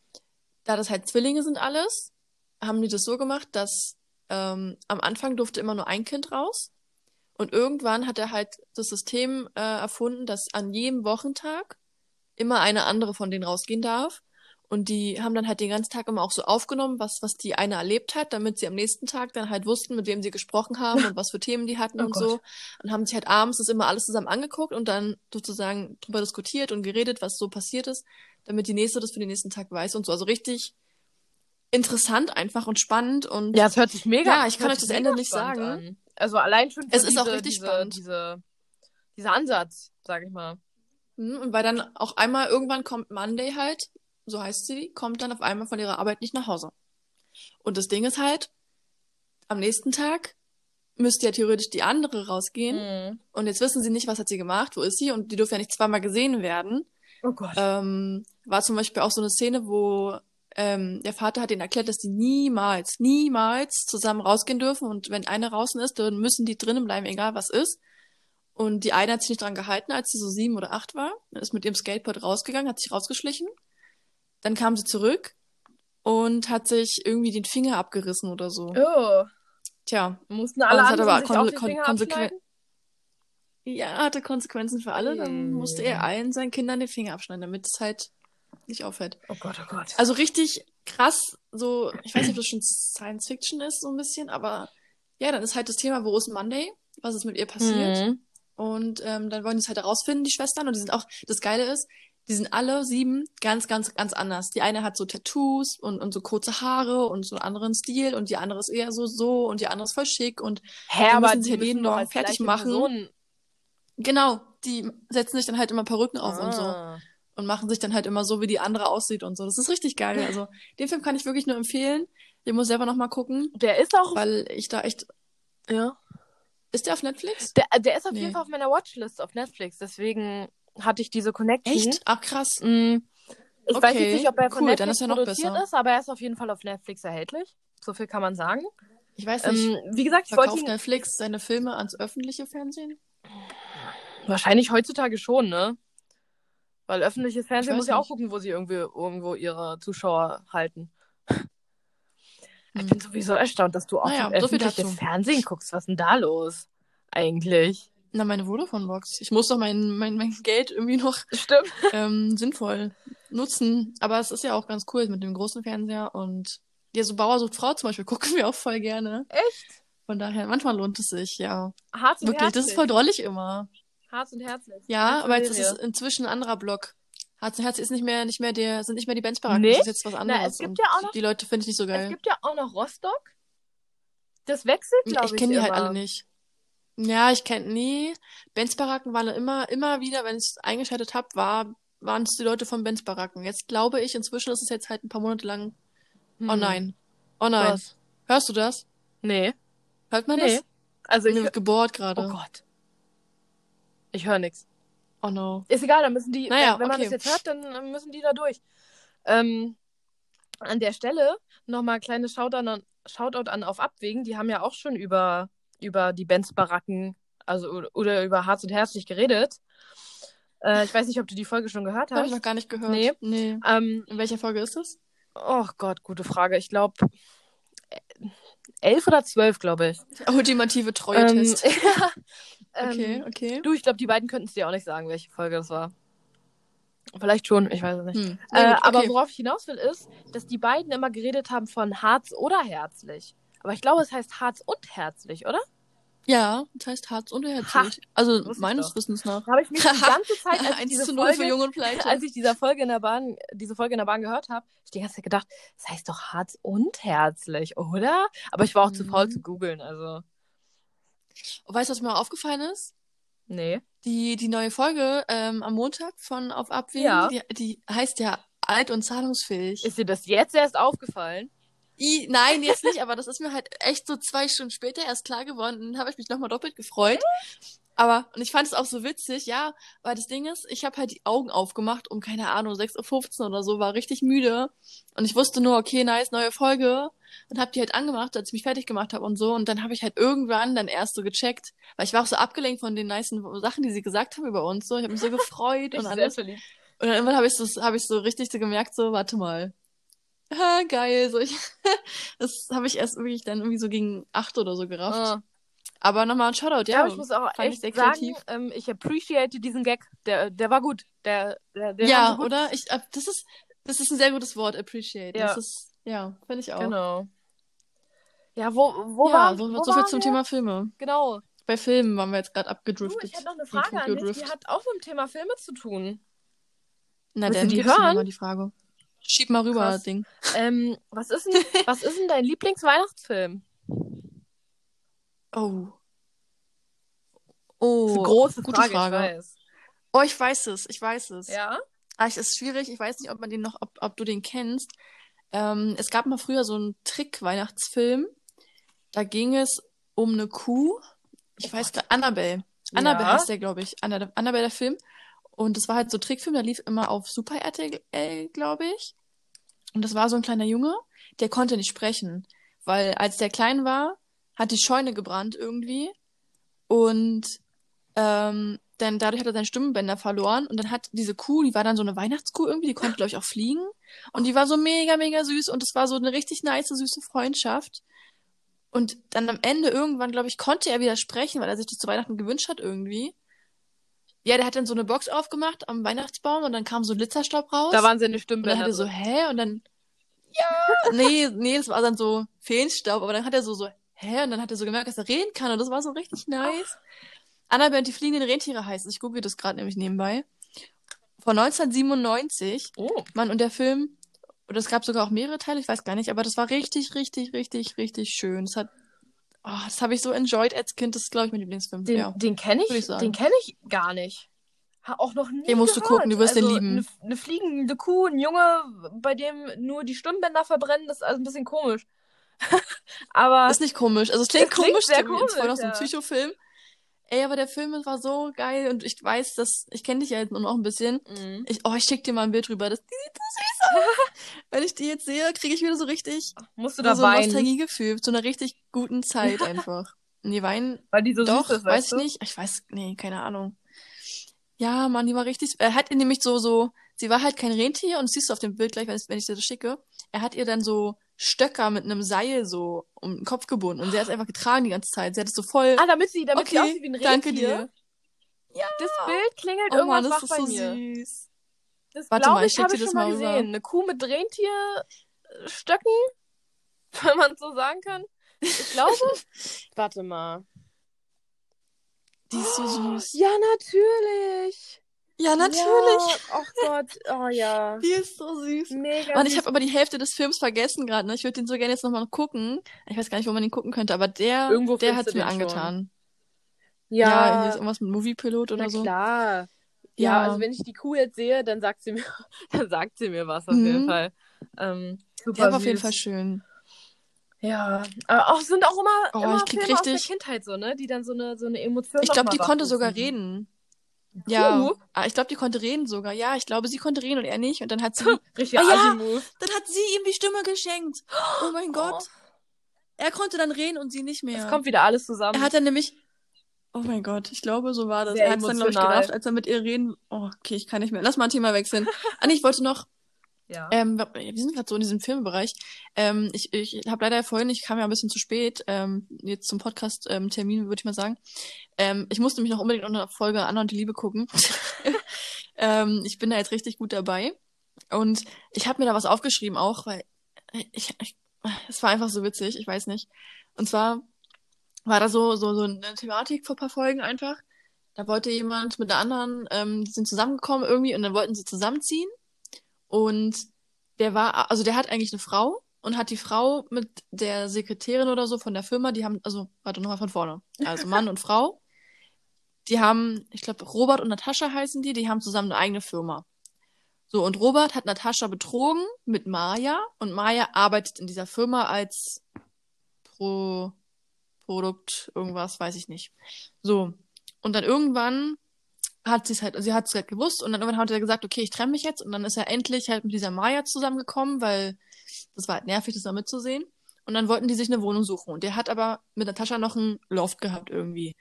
da das halt Zwillinge sind alles, haben die das so gemacht, dass ähm, am Anfang durfte immer nur ein Kind raus. Und irgendwann hat er halt das System äh, erfunden, dass an jedem Wochentag immer eine andere von denen rausgehen darf. Und die haben dann halt den ganzen Tag immer auch so aufgenommen, was, was die eine erlebt hat, damit sie am nächsten Tag dann halt wussten, mit wem sie gesprochen haben und was für Themen die hatten Oh und Gott. so. Und haben sich halt abends das immer alles zusammen angeguckt und dann sozusagen drüber diskutiert und geredet, was so passiert ist, damit die nächste das für den nächsten Tag weiß und so. Also richtig interessant einfach und spannend und Ja, es hört sich mega Ja, ich kann euch das Ende nicht sagen. An. Also allein schon Es ist auch diese, richtig diese, spannend. Diese, dieser Ansatz, sag ich mal. Hm, Und weil dann auch einmal irgendwann kommt Monday halt, so heißt sie, kommt dann auf einmal von ihrer Arbeit nicht nach Hause. Und das Ding ist halt, am nächsten Tag müsste ja theoretisch die andere rausgehen. Mhm. Und jetzt wissen sie nicht, was hat sie gemacht, wo ist sie und die dürfen ja nicht zweimal gesehen werden. Oh Gott. Ähm, war zum Beispiel auch so eine Szene, wo ähm, der Vater hat ihnen erklärt, dass die niemals, niemals zusammen rausgehen dürfen und wenn eine draußen ist, dann müssen die drinnen bleiben, egal was ist. Und die eine hat sich nicht dran gehalten, als sie so sieben oder acht war, Dann ist mit ihrem Skateboard rausgegangen, hat sich rausgeschlichen. Dann kam sie zurück und hat sich irgendwie den Finger abgerissen oder so. Oh. Tja, Mussten alle hat anderen aber sich kon- auch die kon- Finger konsequen- abschneiden? ja, hatte Konsequenzen für alle. Dann Mm. musste er allen seinen Kindern den Finger abschneiden, damit es halt nicht auffällt. Oh Gott, oh Gott. Also richtig krass, so, ich weiß nicht, ob das schon Science Fiction ist, so ein bisschen, aber ja, dann ist halt das Thema, wo ist Monday? Was ist mit ihr passiert? Mhm. Und ähm, dann wollen die es halt herausfinden, die Schwestern. Und die sind auch, das Geile ist, die sind alle sieben ganz, ganz, ganz anders. Die eine hat so Tattoos und, und so kurze Haare und so einen anderen Stil und die andere ist eher so so und die andere ist voll schick und Hä, müssen sie die halt jeden doch Morgen fertig machen. Person- genau, die setzen sich dann halt immer Perücken auf und so. Ah. und machen sich dann halt immer so, wie die andere aussieht und so. Das ist richtig geil. Also den Film kann ich wirklich nur empfehlen. Den muss selber noch mal gucken, Der ist auch. weil ich da echt Ja. Ist der auf Netflix? Der, der ist auf Nee. jeden Fall auf meiner Watchlist auf Netflix, deswegen hatte ich diese Connection. Echt? Ach, krass. Mm, Ich weiß Okay, jetzt nicht, ob er von cool, Netflix ist er produziert besser. ist, aber er ist auf jeden Fall auf Netflix erhältlich. So viel kann man sagen. Ich weiß nicht. Ähm, wie gesagt, ich wollte ihn Netflix seine Filme ans öffentliche Fernsehen? wahrscheinlich heutzutage schon, ne? Weil öffentliches Fernsehen weiß muss ja auch gucken, wo sie irgendwie irgendwo ihre Zuschauer halten. Ich Hm. bin sowieso erstaunt, dass du auch Naja, so viel öffentliches dazu. Fernsehen guckst. Was ist denn da los? Eigentlich. Na, meine Vodafone-Box. Ich muss doch mein, mein, mein Geld irgendwie noch Stimmt. ähm, sinnvoll nutzen. Aber es ist ja auch ganz cool mit dem großen Fernseher und ja, so Bauer sucht Frau zum Beispiel gucken wir auch voll gerne. Echt? Von daher, manchmal lohnt es sich, ja. Harz und Wirklich, das herzlich. ist voll drollig immer. Harz und herzlich. Ja, aber jetzt ist es inzwischen ein anderer Block. Herz und Herz ist nicht mehr, nicht mehr der, sind nicht mehr die Benz-Baracken. Nicht? Das ist jetzt was anderes. es gibt ja auch noch- Die Leute finde ich nicht so Es geil. gibt ja auch noch Rostock. Das wechselt, glaube ich. ich kenne die halt alle nicht. Ja, ich kenne, nee. Benz-Baracken waren immer, immer wieder, wenn ich es eingeschaltet habe, war, waren es die Leute von Benz-Baracken. Jetzt glaube ich, inzwischen ist es jetzt halt ein paar Monate lang, Hm. oh nein. Oh nein. Was? Hörst du das? Nee. Hört man Nee. das? Also ich. Wird gebohrt gerade. Oh Gott. Ich höre nichts. Oh no. Ist egal, dann müssen die, Naja, wenn, wenn man okay. das jetzt hört, dann müssen die da durch. Ähm, an der Stelle nochmal kleine Shoutout an, Shoutout an auf Abwägen. Die haben ja auch schon über, über die Benz-Baracken, also oder, über Harz und Herzlich geredet. Äh, ich weiß nicht, ob du die Folge schon gehört Habe ich hast. noch gar nicht gehört. Nee. Nee. Ähm, In welcher Folge ist das? oh Gott, gute Frage. Ich glaube, elf oder zwölf, glaube ich. Ultimative Ähm, Treue-Test. ja, okay, ähm, okay. Du, ich glaube, die beiden könnten es dir auch nicht sagen, welche Folge das war. Vielleicht schon, ich weiß es nicht. Hm. Äh, gut, aber okay. worauf ich hinaus will, ist, dass die beiden immer geredet haben von Harz oder Herzlich. Aber ich glaube, es heißt Harz und Herzlich, oder? Ja, das heißt Harz und Herzlich. Also wusste ich meines. Wissens nach. Habe ich mich die ganze Zeit, als ich 1 diese zu 0 für Folge, als ich dieser Folge in der Bahn, diese Folge in der Bahn gehört habe, ich die ganze Zeit gedacht, das heißt doch Harz und Herzlich, oder? Aber ich war auch zu Mhm. faul zu googeln, also Und weißt du, was mir aufgefallen ist? nee. Die, die neue Folge ähm, am Montag von Auf Abwägen, Ja. die, die heißt ja alt und zahlungsfähig. Ist dir das jetzt erst aufgefallen? I, nein, jetzt nicht, aber das ist mir halt echt so zwei Stunden später erst klar geworden. Dann habe ich mich nochmal doppelt gefreut. Aber, und ich fand es auch so witzig, ja, weil das Ding ist, ich habe halt die Augen aufgemacht um, keine Ahnung, 6.15 Uhr oder so, war richtig müde. Und ich wusste nur, okay, nice, neue Folge. Und habe die halt angemacht, als ich mich fertig gemacht habe und so. Und dann habe ich halt irgendwann dann erst so gecheckt, weil ich war auch so abgelenkt von den nice Sachen, die sie gesagt haben über uns. So, ich habe mich so gefreut und alles. Und dann irgendwann habe ich so, habe ich so richtig so gemerkt, so, warte mal. Ha, geil. So, ich, das habe ich erst wirklich dann irgendwie so gegen acht oder so gerafft. Ah. Aber nochmal ein Shoutout, Ja, ja. ich muss auch echt sehr sagen, kreativ. ähm, ich appreciate diesen Gag. Der, der war gut. Der, der, der ja, gut. oder? Ich, äh, das ist, das ist ein sehr gutes Wort, appreciate. Ja. Das ist, ja, finde ich auch. Genau. Ja, wo, wo ja, waren, so, wo so viel zum wir? Thema Filme. Genau. Bei Filmen waren wir jetzt gerade Du, abgedriftet. ich hätte noch eine Frage an dich, die hat auch mit dem Thema Filme zu tun. Na, du dann die du hören? mal die Frage. Schieb mal rüber, Krass. Ding. Ähm, was ist denn, was ist denn dein Lieblingsweihnachtsfilm? Oh. Das ist Oh, eine große gute Frage, Frage. ich weiß. Oh, ich weiß es, ich weiß es. Ja? Ah, es ist schwierig, ich weiß nicht, ob man den noch, ob, ob du den kennst. Ähm, es gab mal früher so einen Trick-Weihnachtsfilm. Da ging es um eine Kuh. Ich Oh weiß gar Annabelle. Annabelle Ja. heißt der, glaube ich. Anna, Annabelle der Film. Und das war halt so Trickfilm, der lief immer auf Super RTL, glaube ich. Und das war so ein kleiner Junge, der konnte nicht sprechen. Weil als der klein war, hat die Scheune gebrannt irgendwie. Und ähm, dann dadurch hat er seinen Stimmbänder verloren und dann hat diese Kuh, die war dann so eine Weihnachtskuh irgendwie, die konnte, glaube ich, auch fliegen. Und die war so mega, mega süß und es war so eine richtig nice, süße Freundschaft. Und dann am Ende irgendwann, glaube ich, konnte er wieder sprechen, weil er sich das zu Weihnachten gewünscht hat irgendwie. Ja, der hat dann so eine Box aufgemacht am Weihnachtsbaum und dann kam so Glitzerstaub raus. Da waren seine und dann Stimmbänder. hat er so, hä? Und dann, ja, nee, nee, das war dann so Feenstaub, aber dann hat er so, so, hä? Und dann hat er so gemerkt, dass er reden kann und das war so richtig nice. Annabelle und die fliegenden Rentiere heißt es. Ich google das gerade nämlich nebenbei. Von 1997. Oh. Mann, und der Film, oder es gab sogar auch mehrere Teile, ich weiß gar nicht, aber das war richtig, richtig, richtig, richtig schön. Das hat, oh, das habe ich so enjoyed als Kind. Das ist, glaube ich, mein Lieblingsfilm. Den, ja. den kenne ich den kenne ich gar nicht. Auch noch nie Den musst du gehört. gucken, du wirst den also, lieben. Eine, eine fliegende Kuh, ein Junge, bei dem nur die Stimmbänder verbrennen, das ist also ein bisschen komisch. Aber Ist nicht komisch. Also es klingt, Es klingt komisch, sehr jetzt voll komisch, aus einem ja. Psychofilm. Ey, aber der Film war so geil und ich weiß, dass ich kenne dich ja jetzt nur noch ein bisschen. Mhm. Ich, oh, ich schick dir mal ein Bild rüber. Das die sieht so süß aus. Wenn ich die jetzt sehe, kriege ich wieder so richtig Musst du so da ein weinen? Nostalgiegefühl zu einer richtig guten Zeit einfach. Nee, weinen Weil die so doch, süß ist, weiß ich du? nicht. Ich weiß, nee, keine Ahnung. Ja, Mann, die war richtig. Er hat ihr nämlich so, so, sie war halt kein Rentier und das siehst du auf dem Bild gleich, wenn ich, wenn ich dir das schicke. Er hat ihr dann so Stöcker mit einem Seil so um den Kopf gebunden und sie hat es einfach getragen die ganze Zeit. Sie hat es so voll. Ah, damit sie, damit sie okay, aussieht wie ein Rentier. danke dir. Das Bild klingelt Oh irgendwas Mann, das wach ist bei so mir. süß. Das Warte mal, ich ich, schick habe ich schon mal mal rüber. gesehen. Eine Kuh mit Rentierstöcken, wenn man so sagen kann. Ich glaube. Warte mal. Die ist so süß. Ja, natürlich. Ja, natürlich. Ja, oh Gott, oh ja. Die ist so süß. Mega. Mann, ich süß. habe aber die Hälfte des Films vergessen gerade. Ne? Ich würde den so gerne jetzt nochmal gucken. Ich weiß gar nicht, wo man den gucken könnte, aber der, Irgendwo der hat's du mir den schon. angetan. Ja, hier ja, ist irgendwas mit Moviepilot oder na so. klar. Ja, Ja. also wenn ich die Kuh jetzt sehe, dann sagt sie mir, dann sagt sie mir was auf Mhm. jeden Fall. Ähm, super Der war auf jeden süß. Fall schön. Ja, aber auch sind auch immer, Oh, immer ich krieg Filme aus der richtig- Kindheit so, ne? Die dann so eine so eine Emotion Ich glaube, die konnte sogar reden. Ja. Kuh? Ah, ich glaube, die konnte reden sogar. Ja, ich glaube, sie konnte reden und er nicht. Und dann hat sie, Richtig Ah, ja. Dann hat sie ihm die Stimme geschenkt. Oh mein Gott. Er konnte dann reden und sie nicht mehr. Es kommt wieder alles zusammen. Er hat dann nämlich, oh mein Gott, ich glaube, so war das. Sehr er hat es dann, glaube ich, gedacht, als er mit ihr reden. Oh, okay, ich kann nicht mehr. Lass mal ein Thema wechseln. Nee, ich wollte noch, ja. ähm, wir sind gerade so in diesem Filmbereich. Ähm, ich ich habe leider vorhin, ich kam ja ein bisschen zu spät, ähm, jetzt zum Podcast-Termin, würde ich mal sagen. Ähm, ich musste mich noch unbedingt unter Folge Anna und die Liebe gucken. ähm, ich bin da jetzt richtig gut dabei. Und ich habe mir da was aufgeschrieben auch, weil ich, ich, es war einfach so witzig, ich weiß nicht. Und zwar war da so, so, so eine Thematik vor ein paar Folgen einfach. Da wollte jemand mit einer anderen, ähm, die sind zusammengekommen irgendwie und dann wollten sie zusammenziehen. Und der war, also der hat eigentlich eine Frau und hat die Frau mit der Sekretärin oder so von der Firma, die haben, also, warte nochmal von vorne. Also Mann und Frau. Die haben, ich glaube, Robert und Natascha heißen die, die haben zusammen eine eigene Firma. So, und Robert hat Natascha betrogen mit Maya und Maya arbeitet in dieser Firma als Pro Produkt, irgendwas, weiß ich nicht. So. Und dann irgendwann hat sie es halt, sie hat es halt gewusst und dann irgendwann hat er gesagt, okay, ich trenne mich jetzt und dann ist er endlich halt mit dieser Maya zusammengekommen, weil das war halt nervig, das da mitzusehen. Und dann wollten die sich eine Wohnung suchen. Und der hat aber mit Natascha noch einen Loft gehabt irgendwie.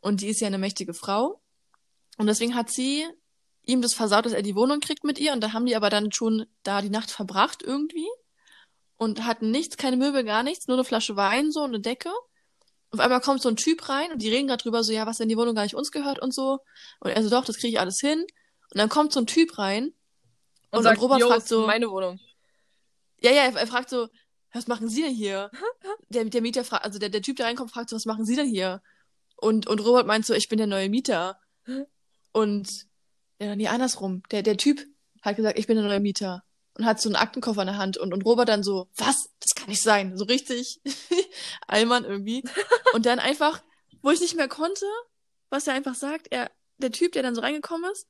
Und die ist ja eine mächtige Frau. Und deswegen hat sie ihm das versaut, dass er die Wohnung kriegt mit ihr. Und da haben die aber dann schon da die Nacht verbracht irgendwie. Und hatten nichts, keine Möbel, gar nichts, nur eine Flasche Wein so und eine Decke. Auf einmal kommt so ein Typ rein und die reden gerade drüber, so, ja, was denn die Wohnung gar nicht uns gehört und so. Und er so, doch, das kriege ich alles hin. Und dann kommt so ein Typ rein und, sagt, und Robert "Jo, fragt ist so, meine Wohnung. ja, ja, er, er fragt so, was machen Sie denn hier? Der, der Mieter fragt, also der, der Typ, der reinkommt, fragt so, was machen Sie denn hier? Und, und Robert meint so, ich bin der neue Mieter. Und, ja, nee, andersrum. Der, der Typ hat gesagt, ich bin der neue Mieter. Und hat so einen Aktenkoffer in der Hand. Und, und Robert dann so, was? Das kann nicht sein. So richtig Allmann irgendwie. Und dann einfach, wo ich nicht mehr konnte, was er einfach sagt, er, der Typ, der dann so reingekommen ist,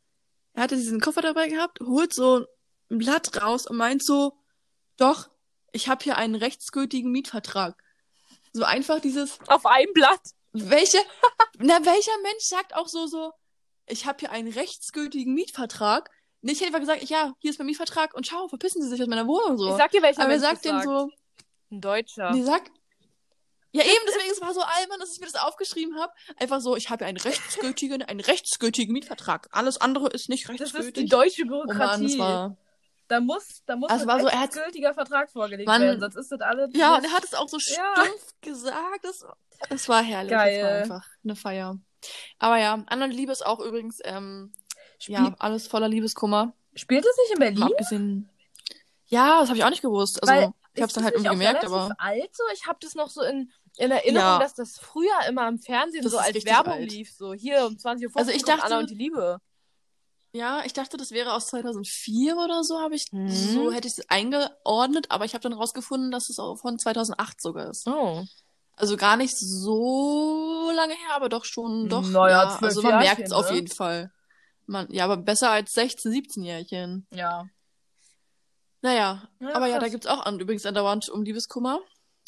er hatte diesen Koffer dabei gehabt, holt so ein Blatt raus und meint so, doch, ich habe hier einen rechtsgültigen Mietvertrag. So einfach dieses, Auf einem Blatt. welche, na, welcher Mensch sagt auch so, so, ich habe hier einen rechtsgültigen Mietvertrag? Nicht einfach gesagt, ja, hier ist mein Mietvertrag und ciao, verpissen Sie sich aus meiner Wohnung so. Ich sag dir, welcher Aber er sagt das den so, Ein Deutscher. nee, sag, ja eben, deswegen, es war so albern, dass ich mir das aufgeschrieben habe. Einfach so, ich habe hier einen rechtsgültigen, einen rechtsgültigen Mietvertrag. Alles andere ist nicht das ist die rechtsgültig. deutsche oh Bürokratie. Mann, das war, Da muss, da muss Also ein war so, hat- gültiger Vertrag vorgelegt Mann. werden, sonst ist das alles. Ja, und er hat es auch so Ja. stumpf gesagt. Das, das war herrlich. Das war Geil. einfach eine Feier. Aber ja, Anna und Liebe ist auch übrigens, ähm, Spiel, ja, alles voller Liebeskummer. Spielt es nicht in Berlin? abgesehen. Ja, das habe ich auch nicht gewusst. Also, Weil ich habe es dann halt irgendwie gemerkt, aber. alt so? Ich habe das noch so in, in Erinnerung, Ja. dass das früher immer im Fernsehen Das so als Werbung alt. lief. So hier um 20 Uhr Also ich dachte- Anna und die Liebe. Ja, ich dachte, das wäre aus 2004 oder so, habe ich, Mhm. so hätte ich es eingeordnet, aber ich habe dann rausgefunden, dass es auch von 2008 sogar ist. Oh. Also gar nicht so lange her, aber doch schon, doch. Naja, ja, also man merkt es auf ne? jeden Fall. Man, ja, aber besser als 16, 17-Jährchen. Ja. Naja, Ja, aber ja, da krass. gibt's auch an, übrigens andauernd um Liebeskummer.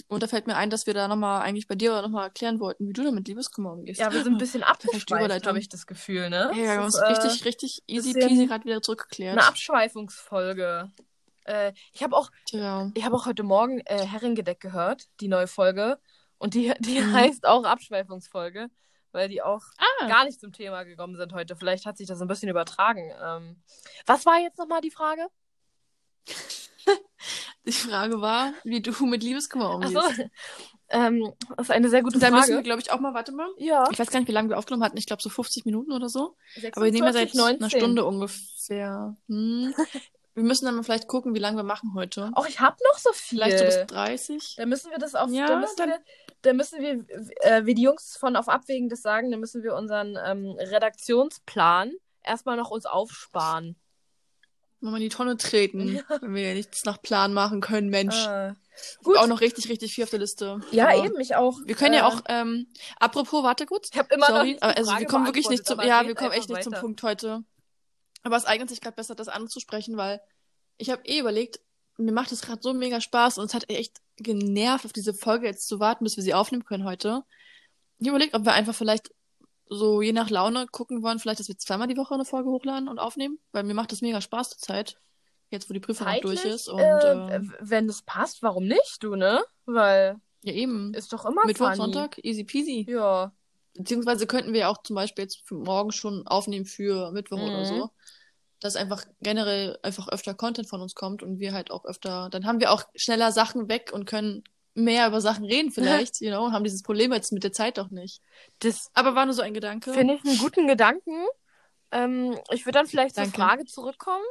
Und da fällt mir ein, dass wir da nochmal eigentlich bei dir nochmal erklären wollten, wie du damit Liebeskummer umgehst. Ja, wir sind ein bisschen abgeschweift, habe ich das Gefühl, ne? Ja, wir haben uns äh, richtig, richtig easy peasy gerade wieder zurückgeklärt. Eine Abschweifungsfolge. Äh, ich habe auch, Tja. ich habe auch heute Morgen äh, Herrengedeck gehört, die neue Folge. Und die, die Mhm. heißt auch Abschweifungsfolge, weil die auch Ah, gar nicht zum Thema gekommen sind heute. Vielleicht hat sich das ein bisschen übertragen. Ähm, was war jetzt nochmal die Frage? die Frage war, wie du mit Liebeskummer umgehst. Achso. Ähm, das ist eine sehr gute Da müssen wir, Frage. glaube ich, auch mal, warte mal. Ja. Ich weiß gar nicht, wie lange wir aufgenommen hatten. Ich glaube, so 50 Minuten oder so. Aber wir nehmen ja seit 26, 19. einer Stunde ungefähr. Hm. wir müssen dann mal vielleicht gucken, wie lange wir machen heute. Auch ich habe noch so viel. Vielleicht so bis 30. Da müssen wir das auf, Ja, da müssen dann- wir, da müssen wir, äh, wie die Jungs von Auf Abwägen das sagen, da müssen wir unseren ähm, Redaktionsplan erstmal noch uns aufsparen. Mal in die Tonne treten, wenn wir ja nichts nach Plan machen können, Mensch. Äh, Gut. Auch noch richtig, richtig viel auf der Liste. ja, Aber eben, ich auch. Wir können ja Äh, auch, ähm, apropos, warte kurz. Ich habe immer noch Sorry, die aber also wir kommen wirklich nicht zum, ja, wir kommen echt nicht zum weiter. Punkt heute. Aber es eignet sich gerade besser, das anzusprechen, weil ich habe eh überlegt, mir macht es gerade so mega Spaß und es hat echt genervt, auf diese Folge jetzt zu warten, bis wir sie aufnehmen können heute. Ich überlegt, ob wir einfach vielleicht so je nach Laune gucken wollen, vielleicht, dass wir zweimal die Woche eine Folge hochladen und aufnehmen, weil mir macht das mega Spaß zur Zeit. Jetzt, wo die Prüfung auch durch Zeitlich, ist und äh, äh, wenn es passt, warum nicht, du, ne? Weil ja eben. ist doch immer Mittwoch, funny. Sonntag, easy peasy. Ja. Beziehungsweise könnten wir auch zum Beispiel jetzt für morgen schon aufnehmen für Mittwoch oder Mhm. so. Dass einfach generell einfach öfter Content von uns kommt und wir halt auch öfter, dann haben wir auch schneller Sachen weg und können mehr über Sachen reden vielleicht, you know, und haben dieses Problem jetzt mit der Zeit doch nicht. Das Aber war nur so ein Gedanke. finde ich einen guten Gedanken. Ähm, ich würde dann vielleicht Danke. zur Frage zurückkommen.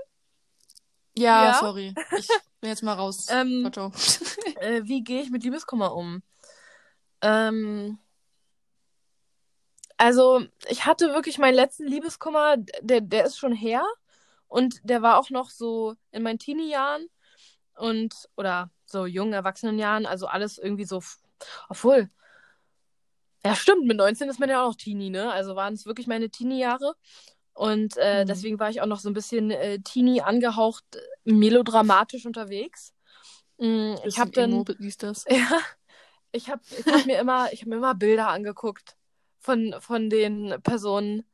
ja, Ja? sorry. Ich bin jetzt mal raus. Ähm, Ciao, ciao. äh, wie gehe ich mit Liebeskummer um? Ähm, also, ich hatte wirklich meinen letzten Liebeskummer, der, der ist schon her. Und der war auch noch so in meinen Teenie-Jahren und, oder so jungen Erwachsenenjahren, also alles irgendwie so, obwohl, ja stimmt, mit 19 ist man ja auch noch Teenie, ne? Also waren es wirklich meine Teenie-Jahre. Und äh, Mhm. deswegen war ich auch noch so ein bisschen äh, Teenie angehaucht, melodramatisch unterwegs. Mm, ich habe dann, Emo, liest das. ja, ich habe ich hab mir immer, ich habe mir immer Bilder angeguckt von, von den Personen,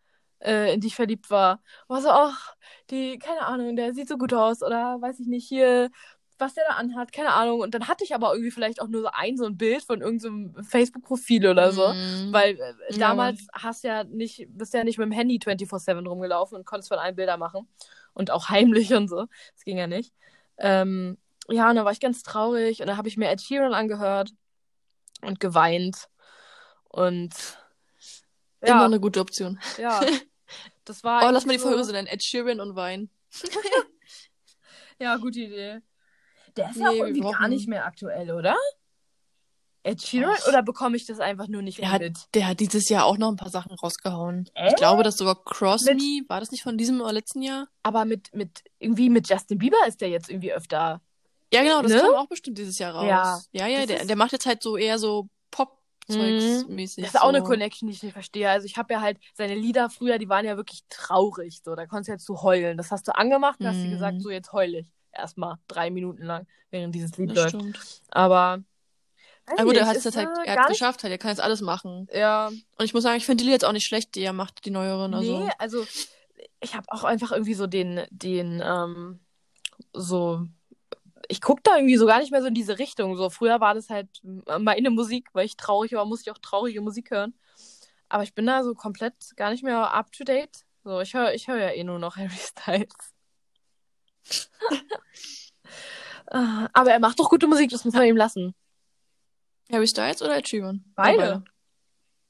äh, in die ich verliebt war. War so, ach, die, keine Ahnung, der sieht so gut aus oder weiß ich nicht, hier, was der da anhat, keine Ahnung. Und dann hatte ich aber irgendwie vielleicht auch nur so ein, so ein Bild von irgendeinem Facebook-Profil oder so. Mhm. Weil äh, Ja, damals hast ja nicht, bist ja nicht mit dem Handy 24-7 rumgelaufen und konntest von allen Bilder machen. Und auch heimlich und so. Das ging ja nicht. Ähm, ja, und dann war ich ganz traurig und dann habe ich mir Ed Sheeran angehört und geweint. Und Immer ja, eine gute Option. ja. Das war Oh, lass mal die Folge so, nennen. Ed Sheeran und Wein. Ja, gute Idee. Der ist Nee, ja auch irgendwie gar nicht mehr aktuell, oder? Ed Sheeran? Och. Oder bekomme ich das einfach nur nicht Der mehr hat, mit? der hat dieses Jahr auch noch ein paar Sachen rausgehauen. Ich Echt? glaube, dass sogar Cross Mit- Me, war das nicht von diesem oder letzten Jahr? Aber mit, mit, irgendwie mit Justin Bieber ist der jetzt irgendwie öfter. Ja, genau, das Ne? kam auch bestimmt dieses Jahr raus. Ja, ja, ja der, ist- der macht jetzt halt so eher so Pop-Zeugs mäßig. Das ist auch eine so. Connection, die ich nicht verstehe. Also ich habe ja halt seine Lieder früher, die waren ja wirklich traurig. So, da konntest du jetzt so heulen. Das hast du angemacht und hast dir Mhm. gesagt, so jetzt heul ich. Erstmal drei Minuten lang, während dieses Lied Das läuft. stimmt. Aber. Aber gut, er hat es halt, er hat geschafft, halt, er kann jetzt alles machen. Ja, Und ich muss sagen, ich finde die Lieder jetzt auch nicht schlecht, die er macht, die neueren. Also. Nee, also ich habe auch einfach irgendwie so den, den, ähm, so, ich gucke da irgendwie so gar nicht mehr so in diese Richtung. So, früher war das halt meine Musik, weil ich traurig war, musste ich auch traurige Musik hören. Aber ich bin da so komplett gar nicht mehr up to date. So, ich höre ich hör ja eh nur noch Harry Styles. Aber er macht doch gute Musik, das muss man ihm lassen. Harry Styles oder Ed Sheeran? Beide.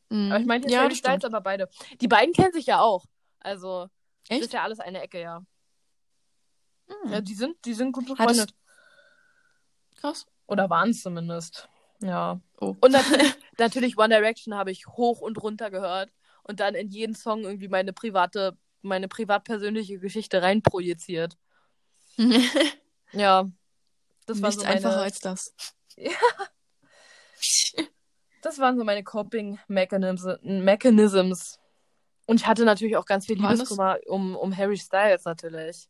Aber ich meinte jetzt ja, Harry das Styles, aber beide. Die beiden kennen sich ja auch. Also, das Echt? ist ja alles eine Ecke, ja. Hm. Ja, die sind, die sind gut befreundet. Krass. Oder waren es zumindest. Ja. Oh. Und natürlich, natürlich One Direction habe ich hoch und runter gehört und dann in jeden Song irgendwie meine private, meine privat-persönliche Geschichte reinprojiziert. Ja. Das war Nichts so einfacher meine, als das. das waren so meine Coping Mechanisms. Mechanisms. Und ich hatte natürlich auch ganz viel Liebeskummer um, um Harry Styles natürlich.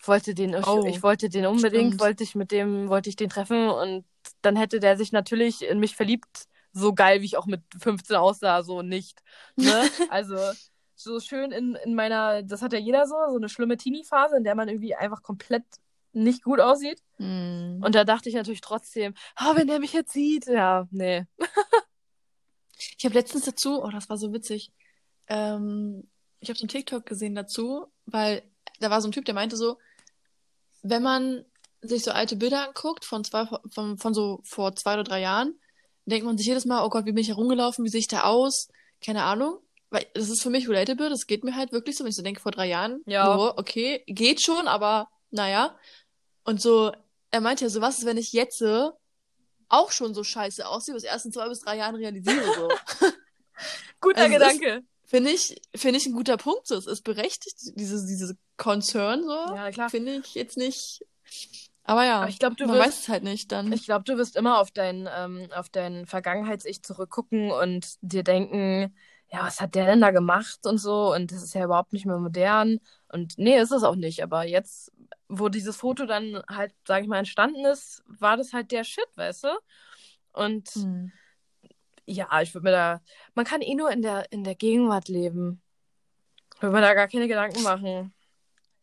Ich wollte den, ich, Oh, ich wollte den unbedingt, stimmt. wollte ich mit dem, wollte ich den treffen und dann hätte der sich natürlich in mich verliebt, so geil, wie ich auch mit 15 aussah, so nicht. Ne? Also so schön in, in meiner, das hat ja jeder so, so eine schlimme Teenie-Phase, in der man irgendwie einfach komplett nicht gut aussieht. Mm. Und da dachte ich natürlich trotzdem, oh, wenn der mich jetzt sieht, ja, nee. Ich habe letztens dazu, oh, das war so witzig. Ähm, ich habe so einen TikTok gesehen dazu, weil da war so ein Typ, der meinte so, wenn man sich so alte Bilder anguckt von zwei, von, von so vor zwei oder drei Jahren, denkt man sich jedes Mal, oh Gott, wie bin ich herumgelaufen, wie sehe ich da aus? Keine Ahnung. Weil das ist für mich relatable, das geht mir halt wirklich so, wenn ich so denke, vor drei Jahren, Ja. oh, okay, geht schon, aber naja. Und so, er meinte ja so, was ist, wenn ich jetzt auch schon so scheiße aussehe, was erst in zwei bis drei Jahren realisiere, so. Guter Also Gedanke. Finde ich, finde ich ein guter Punkt. So. Es ist berechtigt, diese, diese Concern, so. Ja, klar. Finde ich jetzt nicht. Aber ja, Aber ich glaube, du man wirst, weiß es halt nicht dann. ich glaube, du wirst immer auf dein, ähm, auf dein Vergangenheits-Ich zurückgucken und dir denken, ja, was hat der denn da gemacht und so und das ist ja überhaupt nicht mehr modern und nee, ist es auch nicht, aber jetzt, wo dieses Foto dann halt, sage ich mal, entstanden ist, war das halt der Shit, weißt du? Und Hm. Ja, ich würde mir da, man kann eh nur in der, in der Gegenwart leben. Würde mir da gar keine Gedanken machen.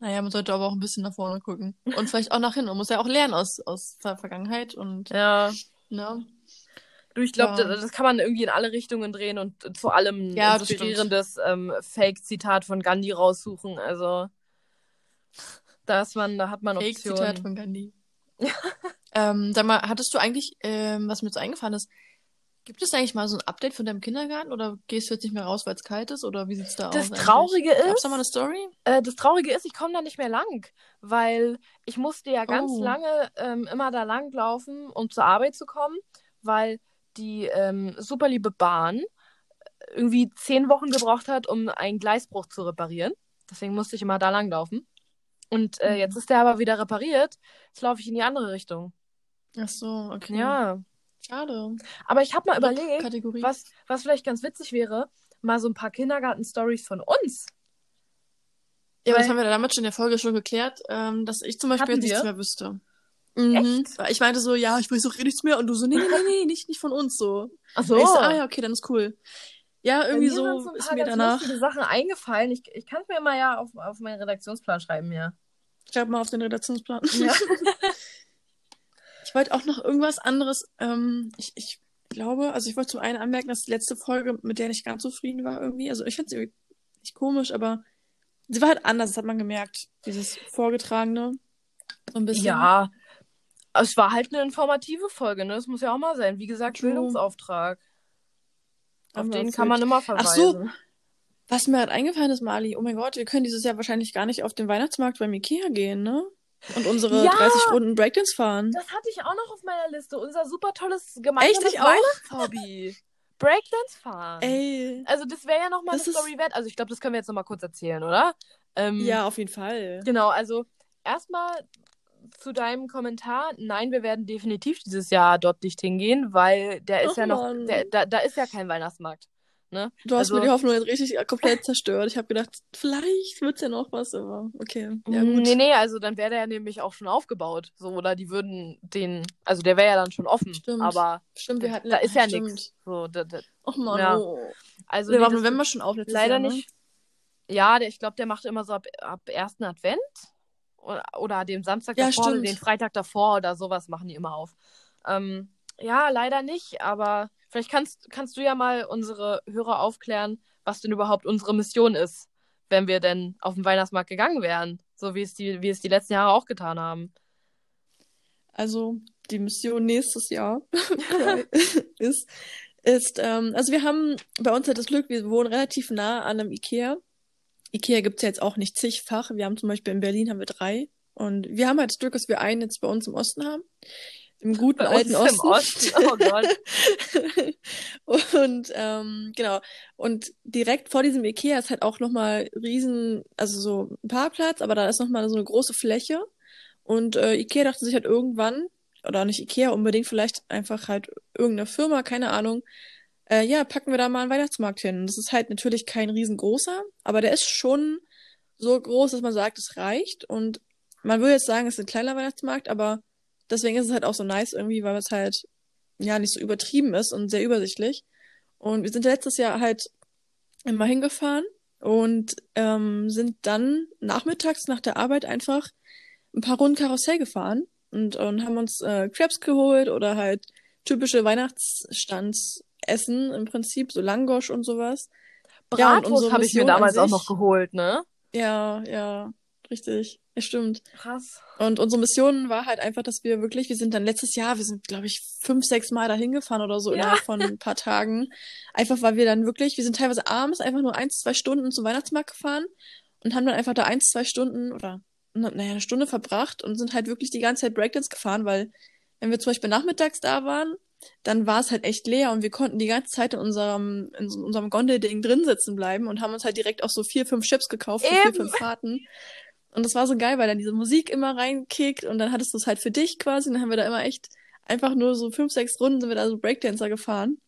Naja, man sollte aber auch ein bisschen nach vorne gucken. Und vielleicht auch nach hinten. Man muss ja auch lernen aus, aus der Vergangenheit und, Ja, ne? du, ich glaube, Ja. das, das kann man irgendwie in alle Richtungen drehen und zu allem ein Ja, inspirierendes ähm, Fake-Zitat von Gandhi raussuchen. Also, da ist man, da hat man Fake-Zitat Optionen. von Gandhi. ähm, sag mal, hattest du eigentlich, ähm, was mir jetzt eingefallen ist, gibt es eigentlich mal so ein Update von deinem Kindergarten oder gehst du jetzt nicht mehr raus, weil es kalt ist oder wie sieht's da Das aus? Traurige Gab es ist- da mal eine Story? Äh, das Traurige ist, ich komme da nicht mehr lang, weil ich musste ja ganz Oh. lange ähm, immer da lang laufen, um zur Arbeit zu kommen, weil die ähm, super liebe Bahn irgendwie zehn Wochen gebraucht hat, um einen Gleisbruch zu reparieren. Deswegen musste ich immer da lang laufen. Und äh, Mhm. jetzt ist der aber wieder repariert. Jetzt laufe ich in die andere Richtung. Ach so, okay. Ja. Schade. Aber ich habe mal überlegt, Kategorie. was, was vielleicht ganz witzig wäre, mal so ein paar Kindergarten-Stories von uns. Ja, aber das Weil- haben wir damals schon in der Folge schon geklärt, ähm, dass ich zum Beispiel jetzt nichts wir? mehr wüsste. Mhm. Echt? Weil Ich meinte so, ja, ich weiß auch eh nichts mehr. Und du so, nee, nee, nee, nee, nicht, nicht von uns so. Ach Und ich so, ah ja, okay, dann ist cool. Ja, irgendwie so ein ist mir danach. lustige Sachen eingefallen. Ich, ich kann es mir mal ja auf, auf meinen Redaktionsplan schreiben hier. Schreib mal auf den Redaktionsplan. Ja. Ich wollte auch noch irgendwas anderes. Ähm, ich, ich glaube, also ich wollte zum einen anmerken, dass die letzte Folge, mit der ich ganz zufrieden war irgendwie. Also ich fand sie irgendwie nicht komisch, aber sie war halt anders, das hat man gemerkt. Dieses Vorgetragene. So ein bisschen. Ja, es war halt eine informative Folge, ne? Das muss ja auch mal sein. Wie gesagt, True. Bildungsauftrag. Auf den kann man immer Ach verweisen. so. Was mir halt eingefallen ist, Mali, oh mein Gott, wir können dieses Jahr wahrscheinlich gar nicht auf den Weihnachtsmarkt beim Ikea gehen, ne? Und unsere Ja! 30 Runden Breakdance fahren. Das hatte ich auch noch auf meiner Liste. Unser super tolles gemeinsames Echt, ich auch? Weihnachtshobby. Breakdance fahren. Ey. Also das wäre ja nochmal eine Story wert. Also ich glaube, das können wir jetzt nochmal kurz erzählen, oder? Ähm, Ja, auf jeden Fall. Genau, also erstmal zu deinem Kommentar. Nein, wir werden definitiv dieses Jahr dort nicht hingehen, weil der ist Ach, ja noch, der, da, da ist ja kein Weihnachtsmarkt. Ne? Du hast Also- mir die Hoffnung jetzt richtig komplett zerstört. Ich habe gedacht, vielleicht wird's ja noch was, aber okay. Ja, gut. Nee, nee, also dann wäre der nämlich auch schon aufgebaut. So, oder die würden den, also der wäre ja dann schon offen. Stimmt. Aber Stimmt, wir hatten da ist ja nichts. So, da, da, Och Mann, Ja. oh. also der nee, war im November schon auf letztes leider Jahr, ne? nicht. Ja, der, ich glaube, der macht immer so ab, ab ersten Advent oder, oder dem Samstag Ja, davor oder stimmt. den Freitag davor oder sowas machen die immer auf. Ähm, ja, leider nicht, aber vielleicht kannst, kannst du ja mal unsere Hörer aufklären, was denn überhaupt unsere Mission ist, wenn wir denn auf den Weihnachtsmarkt gegangen wären, so wie es die, wie es die letzten Jahre auch getan haben. Also die Mission nächstes Jahr ist, ist ähm, also wir haben bei uns halt das Glück, wir wohnen relativ nah an einem Ikea. Ikea gibt's ja jetzt auch nicht zigfach. Wir haben zum Beispiel in Berlin haben wir drei. Und wir haben halt das Glück, dass wir einen jetzt bei uns im Osten haben. Im guten Bei alten uns im Osten. Osten. Oh Gott. und ähm, genau. Und direkt vor diesem Ikea ist halt auch nochmal riesen, also so ein Parkplatz, aber da ist nochmal so eine große Fläche. Und äh, Ikea dachte sich halt irgendwann, oder nicht Ikea unbedingt, vielleicht einfach halt irgendeine Firma, keine Ahnung, äh, ja, packen wir da mal einen Weihnachtsmarkt hin. Das ist halt natürlich kein riesengroßer, aber der ist schon so groß, dass man sagt, es reicht. Und man würde jetzt sagen, es ist ein kleiner Weihnachtsmarkt, aber deswegen ist es halt auch so nice irgendwie, weil es halt ja nicht so übertrieben ist und sehr übersichtlich. Und wir sind letztes Jahr halt immer hingefahren und ähm, sind dann nachmittags nach der Arbeit einfach ein paar Runden Karussell gefahren und, und haben uns äh, Crepes geholt oder halt typische Weihnachtsstandsessen im Prinzip, so Langosch und sowas. Bratwurst ja, habe ich mir damals auch noch geholt, ne? Ja, ja, richtig. Ja, stimmt. Krass. Und unsere Mission war halt einfach, dass wir wirklich, wir sind dann letztes Jahr, wir sind, glaube ich, fünf, sechs Mal dahin gefahren oder so ja. innerhalb von ein paar Tagen. Einfach, weil wir dann wirklich, wir sind teilweise abends einfach nur eins, zwei Stunden zum Weihnachtsmarkt gefahren und haben dann einfach da eins, zwei Stunden oder, naja, eine Stunde verbracht und sind halt wirklich die ganze Zeit Breakdance gefahren, weil wenn wir zum Beispiel nachmittags da waren, dann war es halt echt leer und wir konnten die ganze Zeit in unserem, in unserem Gondelding drin sitzen bleiben und haben uns halt direkt auch so vier, fünf Chips gekauft für Eben. vier, fünf Fahrten. Und das war so geil, weil dann diese Musik immer reinkickt und dann hattest du es halt für dich quasi. Und dann haben wir da immer echt einfach nur so fünf, sechs Runden sind wir da so Breakdancer gefahren.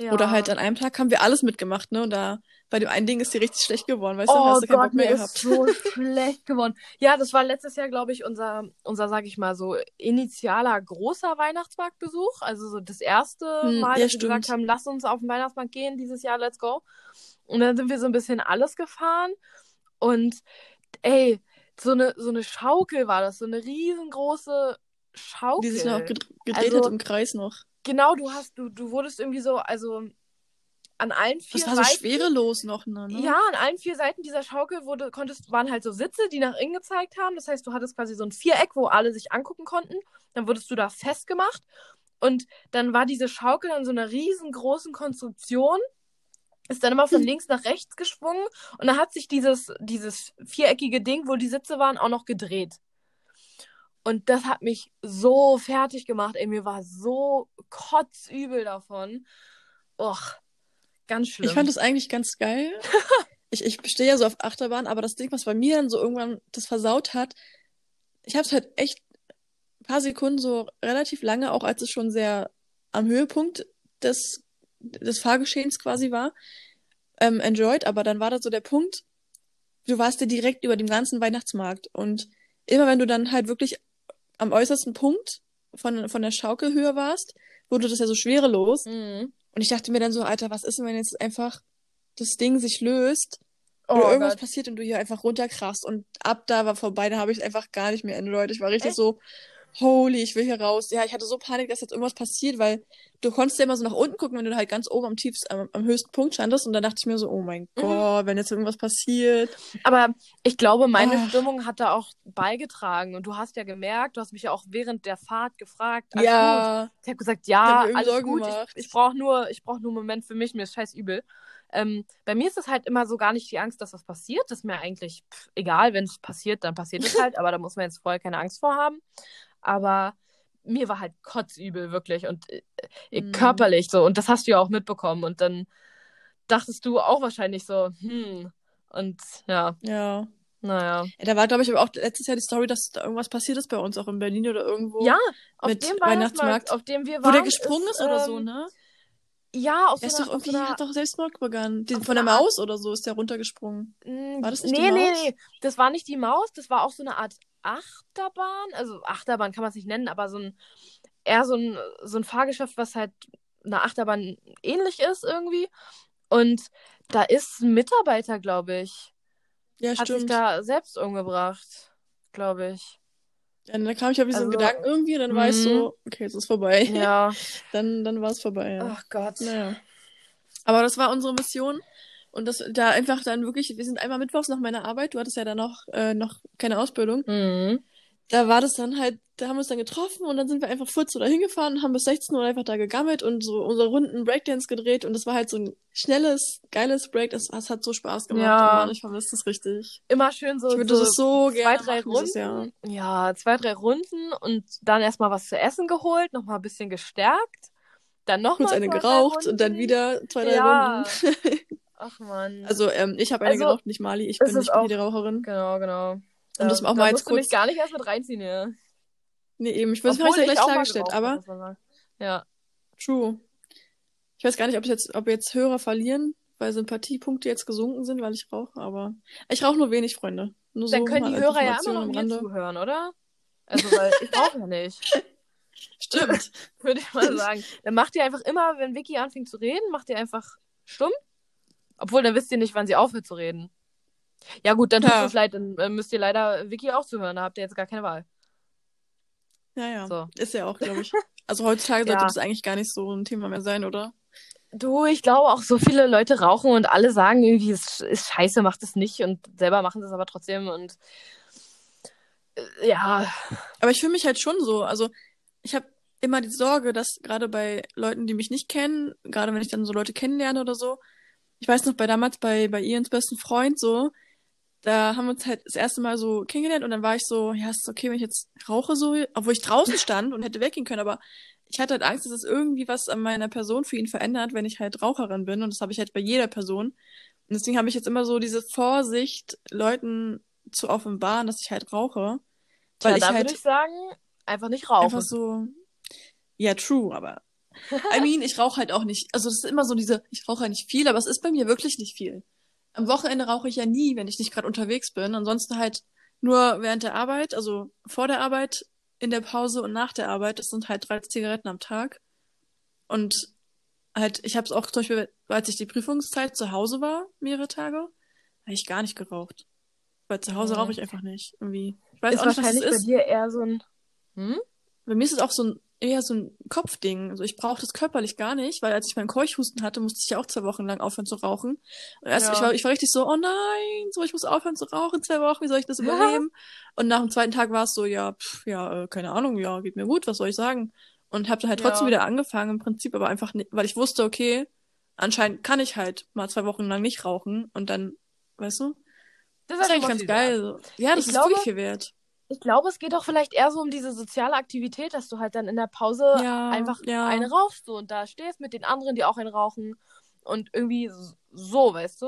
Ja. Oder halt an einem Tag haben wir alles mitgemacht, ne? Und da bei dem einen Ding ist die richtig schlecht geworden, weißt oh du, hast du keinen Bock mehr gehabt. Ist so schlecht geworden. Ja, das war letztes Jahr, glaube ich, unser, unser, sag ich mal, so initialer großer Weihnachtsmarktbesuch. Also so das erste hm, Mal, ja, dass wir gesagt haben, lass uns auf den Weihnachtsmarkt gehen dieses Jahr, let's go. Und dann sind wir so ein bisschen alles gefahren. Und ey, so eine, so eine Schaukel war das, so eine riesengroße Schaukel. Die sich noch gedreht also, hat im Kreis noch. Genau, du hast, du, du wurdest irgendwie so, also an allen vier Seiten. Das war so schwerelos noch, ne? Ja, an allen vier Seiten dieser Schaukel wurde, konntest, waren halt so Sitze, die nach innen gezeigt haben. Das heißt, du hattest quasi so ein Viereck, wo alle sich angucken konnten. Dann wurdest du da festgemacht. Und dann war diese Schaukel an so einer riesengroßen Konstruktion ist dann immer von links nach rechts geschwungen und dann hat sich dieses, dieses viereckige Ding, wo die Sitze waren, auch noch gedreht. Und das hat mich so fertig gemacht, ey, mir war so kotzübel davon. Och, ganz schlimm. Ich fand das eigentlich ganz geil. ich, ich stehe ja so auf Achterbahn, aber das Ding, was bei mir dann so irgendwann das versaut hat, ich habe es halt echt ein paar Sekunden so relativ lange, auch als es schon sehr am Höhepunkt des des Fahrgeschehens quasi war, ähm, enjoyed, aber dann war da so der Punkt, du warst ja direkt über dem ganzen Weihnachtsmarkt und immer wenn du dann halt wirklich am äußersten Punkt von, von der Schaukelhöhe warst, wurde das ja so schwerelos. Mhm. Und ich dachte mir dann so, Alter, was ist denn, wenn jetzt einfach das Ding sich löst oh, oder irgendwas Gott. passiert und du hier einfach runterkrachst und ab da war vorbei, da habe ich einfach gar nicht mehr enjoyed. Ich war richtig Echt? so, holy, ich will hier raus. Ja, ich hatte so Panik, dass jetzt irgendwas passiert, weil du konntest ja immer so nach unten gucken, wenn du halt ganz oben am tiefsten, am, am höchsten Punkt standest. Und da dachte ich mir so, oh mein mhm. Gott, wenn jetzt irgendwas passiert. Aber ich glaube, meine oh. Stimmung hat da auch beigetragen. Und du hast ja gemerkt, du hast mich ja auch während der Fahrt gefragt. Ja. Gut. Ich habe gesagt, ja, hab alles gut. Gemacht. Ich, ich brauche nur, ich brauch nur einen Moment für mich, mir ist scheiß übel. Ähm, bei mir ist es halt immer so gar nicht die Angst, dass was passiert. Das ist mir eigentlich pff, egal, wenn es passiert, dann passiert es halt, aber da muss man jetzt vorher keine Angst vor haben aber mir war halt kotzübel, wirklich. Und äh, mm. körperlich so. Und das hast du ja auch mitbekommen. Und dann dachtest du auch wahrscheinlich so, hm. Und ja. Ja. Naja. Ja, da war, glaube ich, aber auch letztes Jahr die Story, dass da irgendwas passiert ist bei uns, auch in Berlin oder irgendwo. Ja, auf dem Weihnachtsmarkt, auf dem wir waren. Wo der gesprungen ist, ist oder ähm, so, ne? Ja, auf der so ist doch irgendwie, einer, hat doch Selbstmord begangen. Die, von der Maus oder so ist der runtergesprungen. War das nicht nee, die Maus? Nee, nee, nee. Das war nicht die Maus, das war auch so eine Art Achterbahn. Also Achterbahn kann man es nicht nennen, aber so ein eher so ein, so ein Fahrgeschäft, was halt einer Achterbahn ähnlich ist irgendwie. Und da ist ein Mitarbeiter, glaube ich. Ja, hat stimmt. sich da selbst umgebracht, glaube ich. Ja, dann kam ich auf diesen also, Gedanken irgendwie und dann war ich so, mhm. okay, es ist vorbei. Ja. dann dann war es vorbei, ja. Ach Gott. Naja. Aber das war unsere Mission. Und das da einfach dann wirklich, wir sind einmal mittwochs nach meiner Arbeit, du hattest ja dann noch, äh, noch keine Ausbildung. Mhm. Da war das dann halt, da haben wir uns dann getroffen und dann sind wir einfach 14 Uhr hingefahren und haben bis 16 Uhr einfach da gegammelt und so unsere Runden Breakdance gedreht und das war halt so ein schnelles, geiles Break, das, das hat so Spaß gemacht. Ja. Mann, ich vermisse das richtig. Immer schön so, ich würde so, das so zwei, gerne drei Runden. Ja, zwei, drei Runden und dann erstmal was zu essen geholt, nochmal ein bisschen gestärkt. Dann noch Kurz eine geraucht und dann wieder zwei, drei ja. Runden. Ach man. Also, ähm, ich habe eine also, geraucht, nicht Mali. Ich bin nicht auch, die Raucherin. Genau, genau. Um ähm, das auch mal jetzt kurz. Du mich gar nicht erst mit reinziehen, ja. Nee, eben. Ich weiß, habe ja gleich klargestellt, aber. Ja. True. Ich weiß gar nicht, ob jetzt, ob jetzt Hörer verlieren, weil Sympathiepunkte jetzt gesunken sind, weil ich rauche, aber ich rauche nur wenig, Freunde. Nur Dann so können die Hörer ja immer noch mir zuhören, oder? Also, weil ich rauche ja nicht. Stimmt. Würde ich mal sagen. Dann macht ihr einfach immer, wenn Vicky anfängt zu reden, macht ihr einfach stumm. Obwohl, dann wisst ihr nicht, wann sie aufhört zu reden. Ja, gut, dann tut Ja. es leid, dann äh, müsst ihr leider Vicky auch zuhören. Da habt ihr jetzt gar keine Wahl. Ja, ja. So. Ist ja auch, glaube ich. Also heutzutage sollte Ja. das eigentlich gar nicht so ein Thema mehr sein, oder? Du, ich glaube auch, so viele Leute rauchen und alle sagen irgendwie, es ist scheiße, macht es nicht und selber machen es aber trotzdem und äh, ja, Aber ich fühle mich halt schon so. Also ich habe immer die Sorge, dass gerade bei Leuten, die mich nicht kennen, gerade wenn ich dann so Leute kennenlerne oder so, ich weiß noch, bei damals bei, bei Ians besten Freund so, da haben wir uns halt das erste Mal so kennengelernt und dann war ich so, ja, ist okay, wenn ich jetzt rauche so, obwohl ich draußen stand und hätte weggehen können, aber ich hatte halt Angst, dass es irgendwie was an meiner Person für ihn verändert, wenn ich halt Raucherin bin und das habe ich halt bei jeder Person. Und deswegen habe ich jetzt immer so diese Vorsicht, Leuten zu offenbaren, dass ich halt rauche. Weil Tja, ich da halt würde ich sagen, einfach nicht rauchen. einfach so, ja, true, aber I mean, ich rauche halt auch nicht. Also das ist immer so diese, ich rauche ja nicht viel, aber es ist bei mir wirklich nicht viel. Am Wochenende rauche ich ja nie, wenn ich nicht gerade unterwegs bin. Ansonsten halt nur während der Arbeit, also vor der Arbeit, in der Pause und nach der Arbeit. Das sind halt drei Zigaretten am Tag. Und halt, ich habe es auch zum Beispiel, als ich die Prüfungszeit zu Hause war, mehrere Tage, habe ich gar nicht geraucht. Weil zu Hause Mhm. rauche ich einfach nicht. Irgendwie. Ich weiß ist auch nicht, was es wahrscheinlich ist. bei dir eher so ein. Hm? Bei mir ist es auch so ein, eher so ein Kopfding. Also ich brauche das körperlich gar nicht, weil als ich meinen Keuchhusten hatte, musste ich ja auch zwei Wochen lang aufhören zu rauchen. Und erst, Ja. ich, war, ich war richtig so, oh nein, so, ich muss aufhören zu rauchen, zwei Wochen, wie soll ich das überleben? Und nach dem zweiten Tag war es so, ja, pff, ja, äh, keine Ahnung, ja, geht mir gut, was soll ich sagen? Und habe dann halt trotzdem Ja. wieder angefangen, im Prinzip, aber einfach nicht, weil ich wusste, okay, anscheinend kann ich halt mal zwei Wochen lang nicht rauchen und dann, weißt du? Das ist schon eigentlich ganz geil. So. Ja, das Ich ist glaube- wirklich viel wert. Ich glaube, es geht doch vielleicht eher so um diese soziale Aktivität, dass du halt dann in der Pause Ja, einfach ja. eine rauchst so und da stehst mit den anderen, die auch einen rauchen und irgendwie so, weißt du?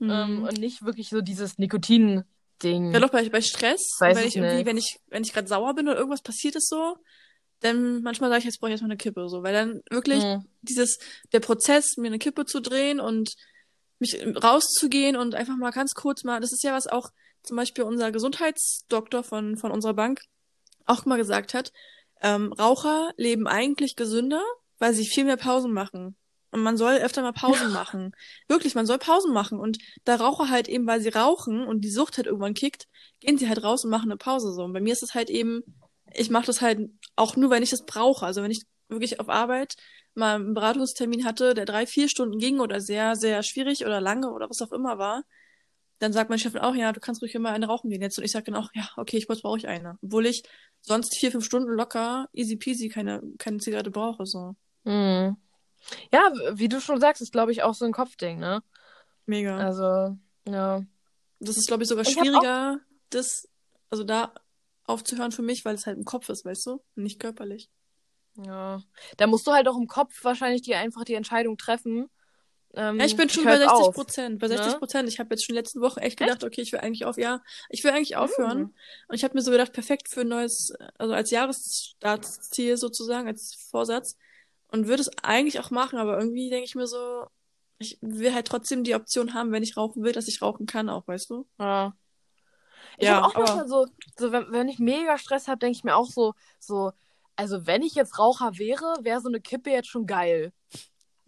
Ähm, Mhm. und nicht wirklich so dieses Nikotin-Ding. Ja, doch bei, bei Stress, Weiß wenn ich irgendwie, nicht. wenn ich, wenn ich gerade sauer bin oder irgendwas passiert ist so, dann manchmal sage ich, jetzt brauche ich erstmal eine Kippe, so, weil dann wirklich Hm. dieses, der Prozess, mir eine Kippe zu drehen und mich rauszugehen und einfach mal ganz kurz mal, das ist ja was auch zum Beispiel unser Gesundheitsdoktor von, von unserer Bank auch mal gesagt hat, ähm, Raucher leben eigentlich gesünder, weil sie viel mehr Pausen machen. Und man soll öfter mal Pausen machen. Wirklich, man soll Pausen machen. Und da Raucher halt eben, weil sie rauchen und die Sucht halt irgendwann kickt, gehen sie halt raus und machen eine Pause so. Und bei mir ist es halt eben, ich mache das halt auch nur, wenn ich das brauche. Also wenn ich wirklich auf Arbeit mal einen Beratungstermin hatte, der drei, vier Stunden ging oder sehr, sehr schwierig oder lange oder was auch immer war, dann sagt mein Chef auch, ja, du kannst ruhig immer eine rauchen gehen jetzt. Und ich sage dann auch, ja, okay, ich brauche ich eine. Obwohl ich sonst vier, fünf Stunden locker, easy peasy, keine, keine Zigarette brauche, so. Hm. Ja, wie du schon sagst, ist, glaube ich, auch so ein Kopfding, ne? Mega. Also, ja. Das ist, glaube ich, sogar Ich schwieriger, das, also da aufzuhören für mich, weil es halt im Kopf ist, weißt du? Nicht körperlich. Ja. Da musst du halt auch im Kopf wahrscheinlich dir einfach die Entscheidung treffen. Ähm, Ja, ich bin schon bei 60 auf. Prozent. Bei ne? 60 Prozent. Ich habe jetzt schon letzte Woche echt gedacht, okay, ich will eigentlich auf, ja, ich will eigentlich aufhören. Mhm. Und ich habe mir so gedacht, perfekt für ein neues, also als Jahresstartziel sozusagen, als Vorsatz. Und würde es eigentlich auch machen, aber irgendwie denke ich mir so, ich will halt trotzdem die Option haben, wenn ich rauchen will, dass ich rauchen kann auch, weißt du? Ja. Ich Ja, habe auch aber- manchmal so, so wenn, wenn ich mega Stress habe, denke ich mir auch so, so, also wenn ich jetzt Raucher wäre, wäre so eine Kippe jetzt schon geil.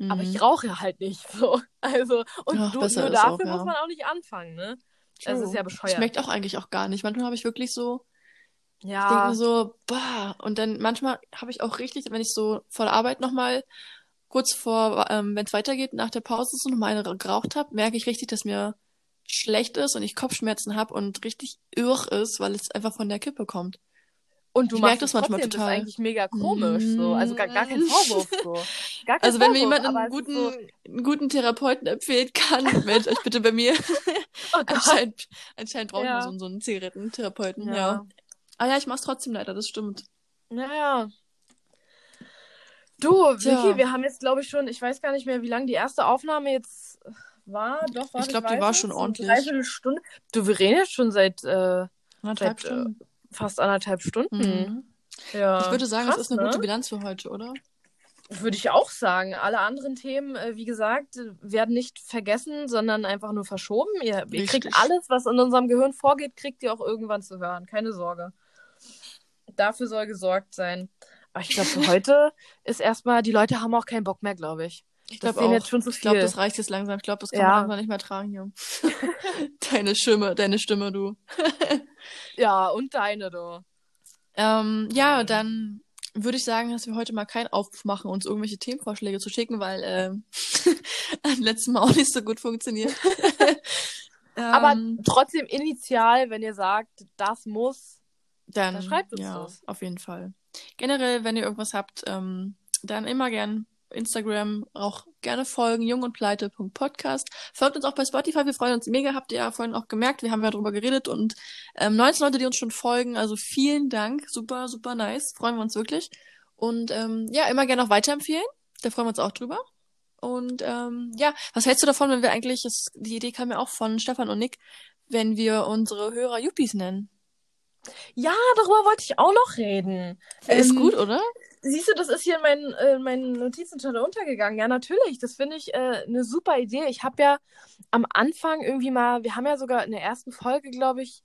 Aber ich rauche halt nicht so. Also, und Ach, du, nur ist auch, dafür ja. muss man auch nicht anfangen, ne? Das True. ist ja bescheuert. Schmeckt auch eigentlich auch gar nicht. Manchmal habe ich wirklich so, ich denke ja. mir so, bah. Und dann manchmal habe ich auch richtig, wenn ich so vor der Arbeit nochmal kurz vor, ähm, wenn es weitergeht, nach der Pause so nochmal eine geraucht habe, merke ich richtig, dass mir schlecht ist und ich Kopfschmerzen habe und richtig irr ist, weil es einfach von der Kippe kommt. Und du ich machst merk das manchmal trotzdem, total. Das ist eigentlich mega komisch, so. Also gar, gar kein Vorwurf, so. Gar kein Also wenn mir Vorwurf, jemand aber einen guten, so, einen guten Therapeuten empfehlen kann, meldet euch bitte bei mir. oh anscheinend, anscheinend brauchen Ja. wir so, so einen Zigarettentherapeuten, ja. Ja. Ah ja, ich mach's trotzdem leider, das stimmt. Naja. Du, Tja. Vicky, wir haben jetzt, glaube ich, schon, ich weiß gar nicht mehr, wie lange die erste Aufnahme jetzt war. Doch, warte, Ich glaub, die war schon ordentlich. Dreiviertel Stunde. Du, wir reden jetzt schon seit äh, Anderthalb äh, Stunden. Fast anderthalb Stunden. Mhm. Ja. Ich würde sagen, krass, es ist eine ne? gute Bilanz für heute, oder? Würde ich auch sagen. Alle anderen Themen, äh, wie gesagt, werden nicht vergessen, sondern einfach nur verschoben. Ihr, ihr kriegt alles, was in unserem Gehirn vorgeht, kriegt ihr auch irgendwann zu hören. Keine Sorge. Dafür soll gesorgt sein. Aber ich glaube, für heute ist erstmal, die Leute haben auch keinen Bock mehr, glaube ich. Ich glaube auch. jetzt schon zu Ich glaube, viel. das reicht jetzt langsam. Ich glaube, das kann Ja. man langsam nicht mehr tragen hier. deine Stimme, deine Stimme, du. Ja, und deine, du. Ähm, ja, dann würde ich sagen, dass wir heute mal keinen Aufruf machen, uns irgendwelche Themenvorschläge zu schicken, weil ähm, am letzten Mal auch nicht so gut funktioniert. Aber Ähm, trotzdem initial, wenn ihr sagt, das muss. dann dann schreibt uns ja, das. auf jeden Fall. Generell, wenn ihr irgendwas habt, ähm, dann immer gern Instagram auch gerne folgen, jungundpleite.podcast. Folgt uns auch bei Spotify, wir freuen uns mega, habt ihr ja vorhin auch gemerkt, wir haben ja drüber geredet und ähm, 19 Leute, die uns schon folgen, also vielen Dank, super, super nice, freuen wir uns wirklich. Und ähm, ja, immer gerne auch weiterempfehlen, da freuen wir uns auch drüber. Und ähm, ja, was hältst du davon, wenn wir eigentlich, das, die Idee kam ja auch von Stefan und Nick, wenn wir unsere Hörer Yuppies nennen? Ja, darüber wollte ich auch noch reden. Ist Ähm, gut, oder? Siehst du, das ist hier in meinen, äh, in meinen Notizen schon untergegangen. Ja, natürlich. Das finde ich äh, eine super Idee. Ich habe ja am Anfang irgendwie mal, wir haben ja sogar in der ersten Folge, glaube ich,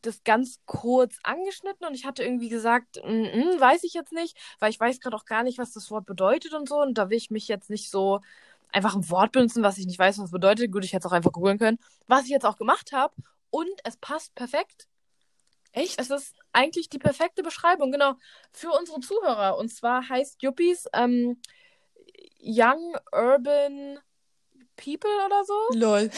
das ganz kurz angeschnitten und ich hatte irgendwie gesagt, mm, mm, weiß ich jetzt nicht, weil ich weiß gerade auch gar nicht, was das Wort bedeutet und so. Und da will ich mich jetzt nicht so einfach ein Wort benutzen, was ich nicht weiß, was es bedeutet. Gut, ich hätte es auch einfach googeln können. Was ich jetzt auch gemacht habe und es passt perfekt. Echt? Es ist eigentlich die perfekte Beschreibung, genau, für unsere Zuhörer. Und zwar heißt Yuppies ähm, Young Urban People oder so. Lol.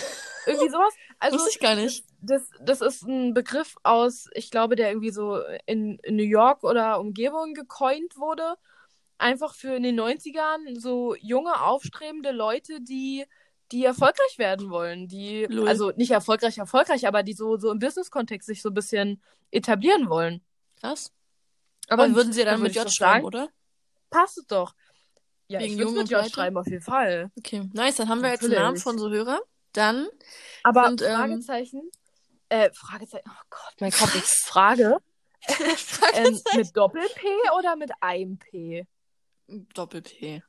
Irgendwie sowas. Also, Wusste ich gar nicht. das, das ist ein Begriff aus, ich glaube, der irgendwie so in, in New York oder Umgebung gecoint wurde. Einfach für in den 90ern so junge, aufstrebende Leute, die, die erfolgreich werden wollen. Die, Lol. also nicht erfolgreich, erfolgreich, aber die so, so im Business-Kontext sich so ein bisschen etablieren wollen. Krass. Aber Und würden sie dann dann mit J schreiben, sagen- oder? Passt es doch. Ja, Wegen ich würde mit J Pleite? schreiben, auf jeden Fall. Okay, nice. Dann haben wir jetzt einen Natürlich. Namen von so Hörer. Dann, Aber Und, ähm, Fragezeichen, äh, Fragezeichen, oh Gott, mein Kopf ist Frage. ähm, mit Doppel-P oder mit einem P? Doppel-P.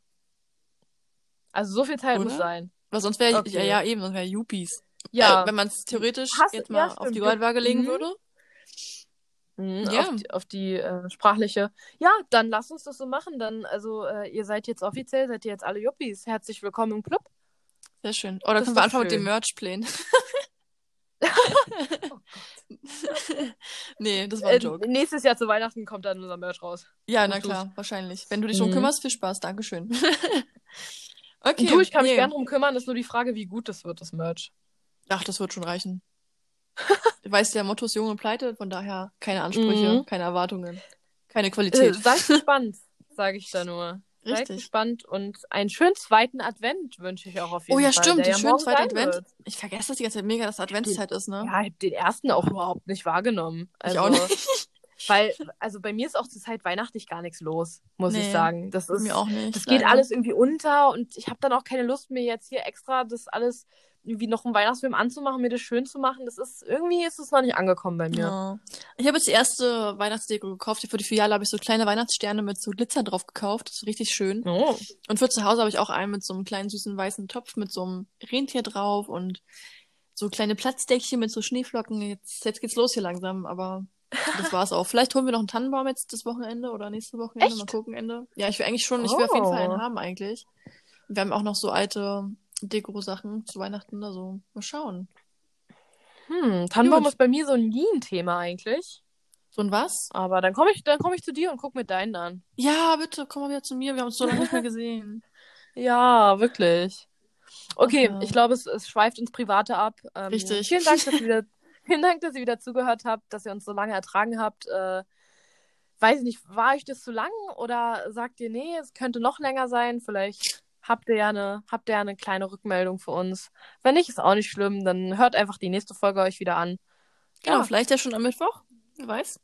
Also so viel Zeit Oder? muss sein. Weil sonst wäre, Okay. ja, ja, eben, sonst wäre Yuppies. Ja, Äh, wenn man es theoretisch Hast- jetzt ja, mal stimmt. auf die Goldwaage legen Mhm. würde. Mhm, Ja. auf die, auf die äh, sprachliche. Ja, dann lass uns das so machen. Dann, also, äh, ihr seid jetzt offiziell, seid ihr jetzt alle Yuppies. Herzlich willkommen im Club. Sehr schön. Oder Das können wir anfangen mit dem. Merch-Plänen? nee, das war Äh, ein Joke. nächstes Jahr zu Weihnachten kommt dann unser Merch raus. Ja, na und du's. klar, wahrscheinlich. Wenn du dich drum Mhm. kümmerst, viel Spaß. Dankeschön. okay. du, ich kann mich nee. gern drum kümmern. Ist nur die Frage, wie gut das wird, das Merch. Ach, das wird schon reichen. Du weißt ja, Motto ist jung und pleite, von daher keine Ansprüche, Mhm. keine Erwartungen, keine Äh, Qualität. seid gespannt, sage ich da nur. Seid Richtig. gespannt und einen schönen zweiten Advent wünsche ich auch auf jeden Oh ja, Fall. stimmt, den ja schönen zweiten Advent. wird. Ich vergesse das die ganze Zeit mega, dass Adventszeit ist, ne? Ja, ich habe den ersten auch überhaupt nicht wahrgenommen. ich Also, auch nicht. Weil, also bei mir ist auch zur Zeit weihnachtlich gar nichts los, muss ich Nee, sagen. Das ist, Mir auch nicht. das geht leider. alles irgendwie unter und ich habe dann auch keine Lust mir jetzt hier extra das alles irgendwie noch einen Weihnachtsfilm anzumachen, mir das schön zu machen. Das ist irgendwie ist es noch nicht angekommen bei mir. Ja. Ich habe jetzt die erste Weihnachtsdeko gekauft. Für die Filiale habe ich so kleine Weihnachtssterne mit so Glitzer drauf gekauft. Das ist richtig schön. Oh. Und für zu Hause habe ich auch einen mit so einem kleinen süßen weißen Topf mit so einem Rentier drauf und so kleine Platzdeckchen mit so Schneeflocken. Jetzt, jetzt geht's los hier langsam, aber das war's auch. Vielleicht holen wir noch einen Tannenbaum jetzt das Wochenende oder nächste Wochenende. Echt? Mal gucken, Ende. Ja, ich will eigentlich schon, ich will auf jeden Fall einen Oh. haben eigentlich. Wir haben auch noch so alte Deko-Sachen zu Weihnachten, also mal schauen. Hm, Tannenbaum Gut. ist bei mir so ein Thema eigentlich. So ein was? Aber dann komme ich, dann komme ich zu dir und guck mir deinen an. Ja, bitte, komm mal wieder zu mir. Wir haben uns so lange nicht mehr gesehen. Ja, wirklich. Okay, ja. ich glaube, es, es schweift ins Private ab. Ähm, Richtig. Vielen Dank, dass ihr wieder, vielen Dank, dass ihr wieder zugehört habt, dass ihr uns so lange ertragen habt. Äh, weiß ich nicht, war euch das zu lang oder sagt ihr, nee, es könnte noch länger sein? Vielleicht habt ihr ja eine, habt ihr ja eine kleine Rückmeldung für uns. Wenn nicht, ist auch nicht schlimm. Dann hört einfach die nächste Folge euch wieder an. Genau, Ja. vielleicht ja schon am Mittwoch. Wer weiß.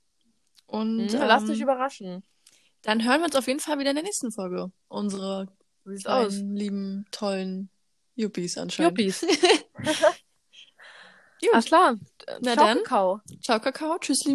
Und Mhm, lasst ähm, euch überraschen. dann hören wir uns auf jeden Fall wieder in der nächsten Folge. Unsere kleinen, lieben, tollen Yuppies anscheinend. Yuppies. Gut. Alles klar. Na Ciao, dann. Kakao. Ciao, Kakao. Tschüss, lieben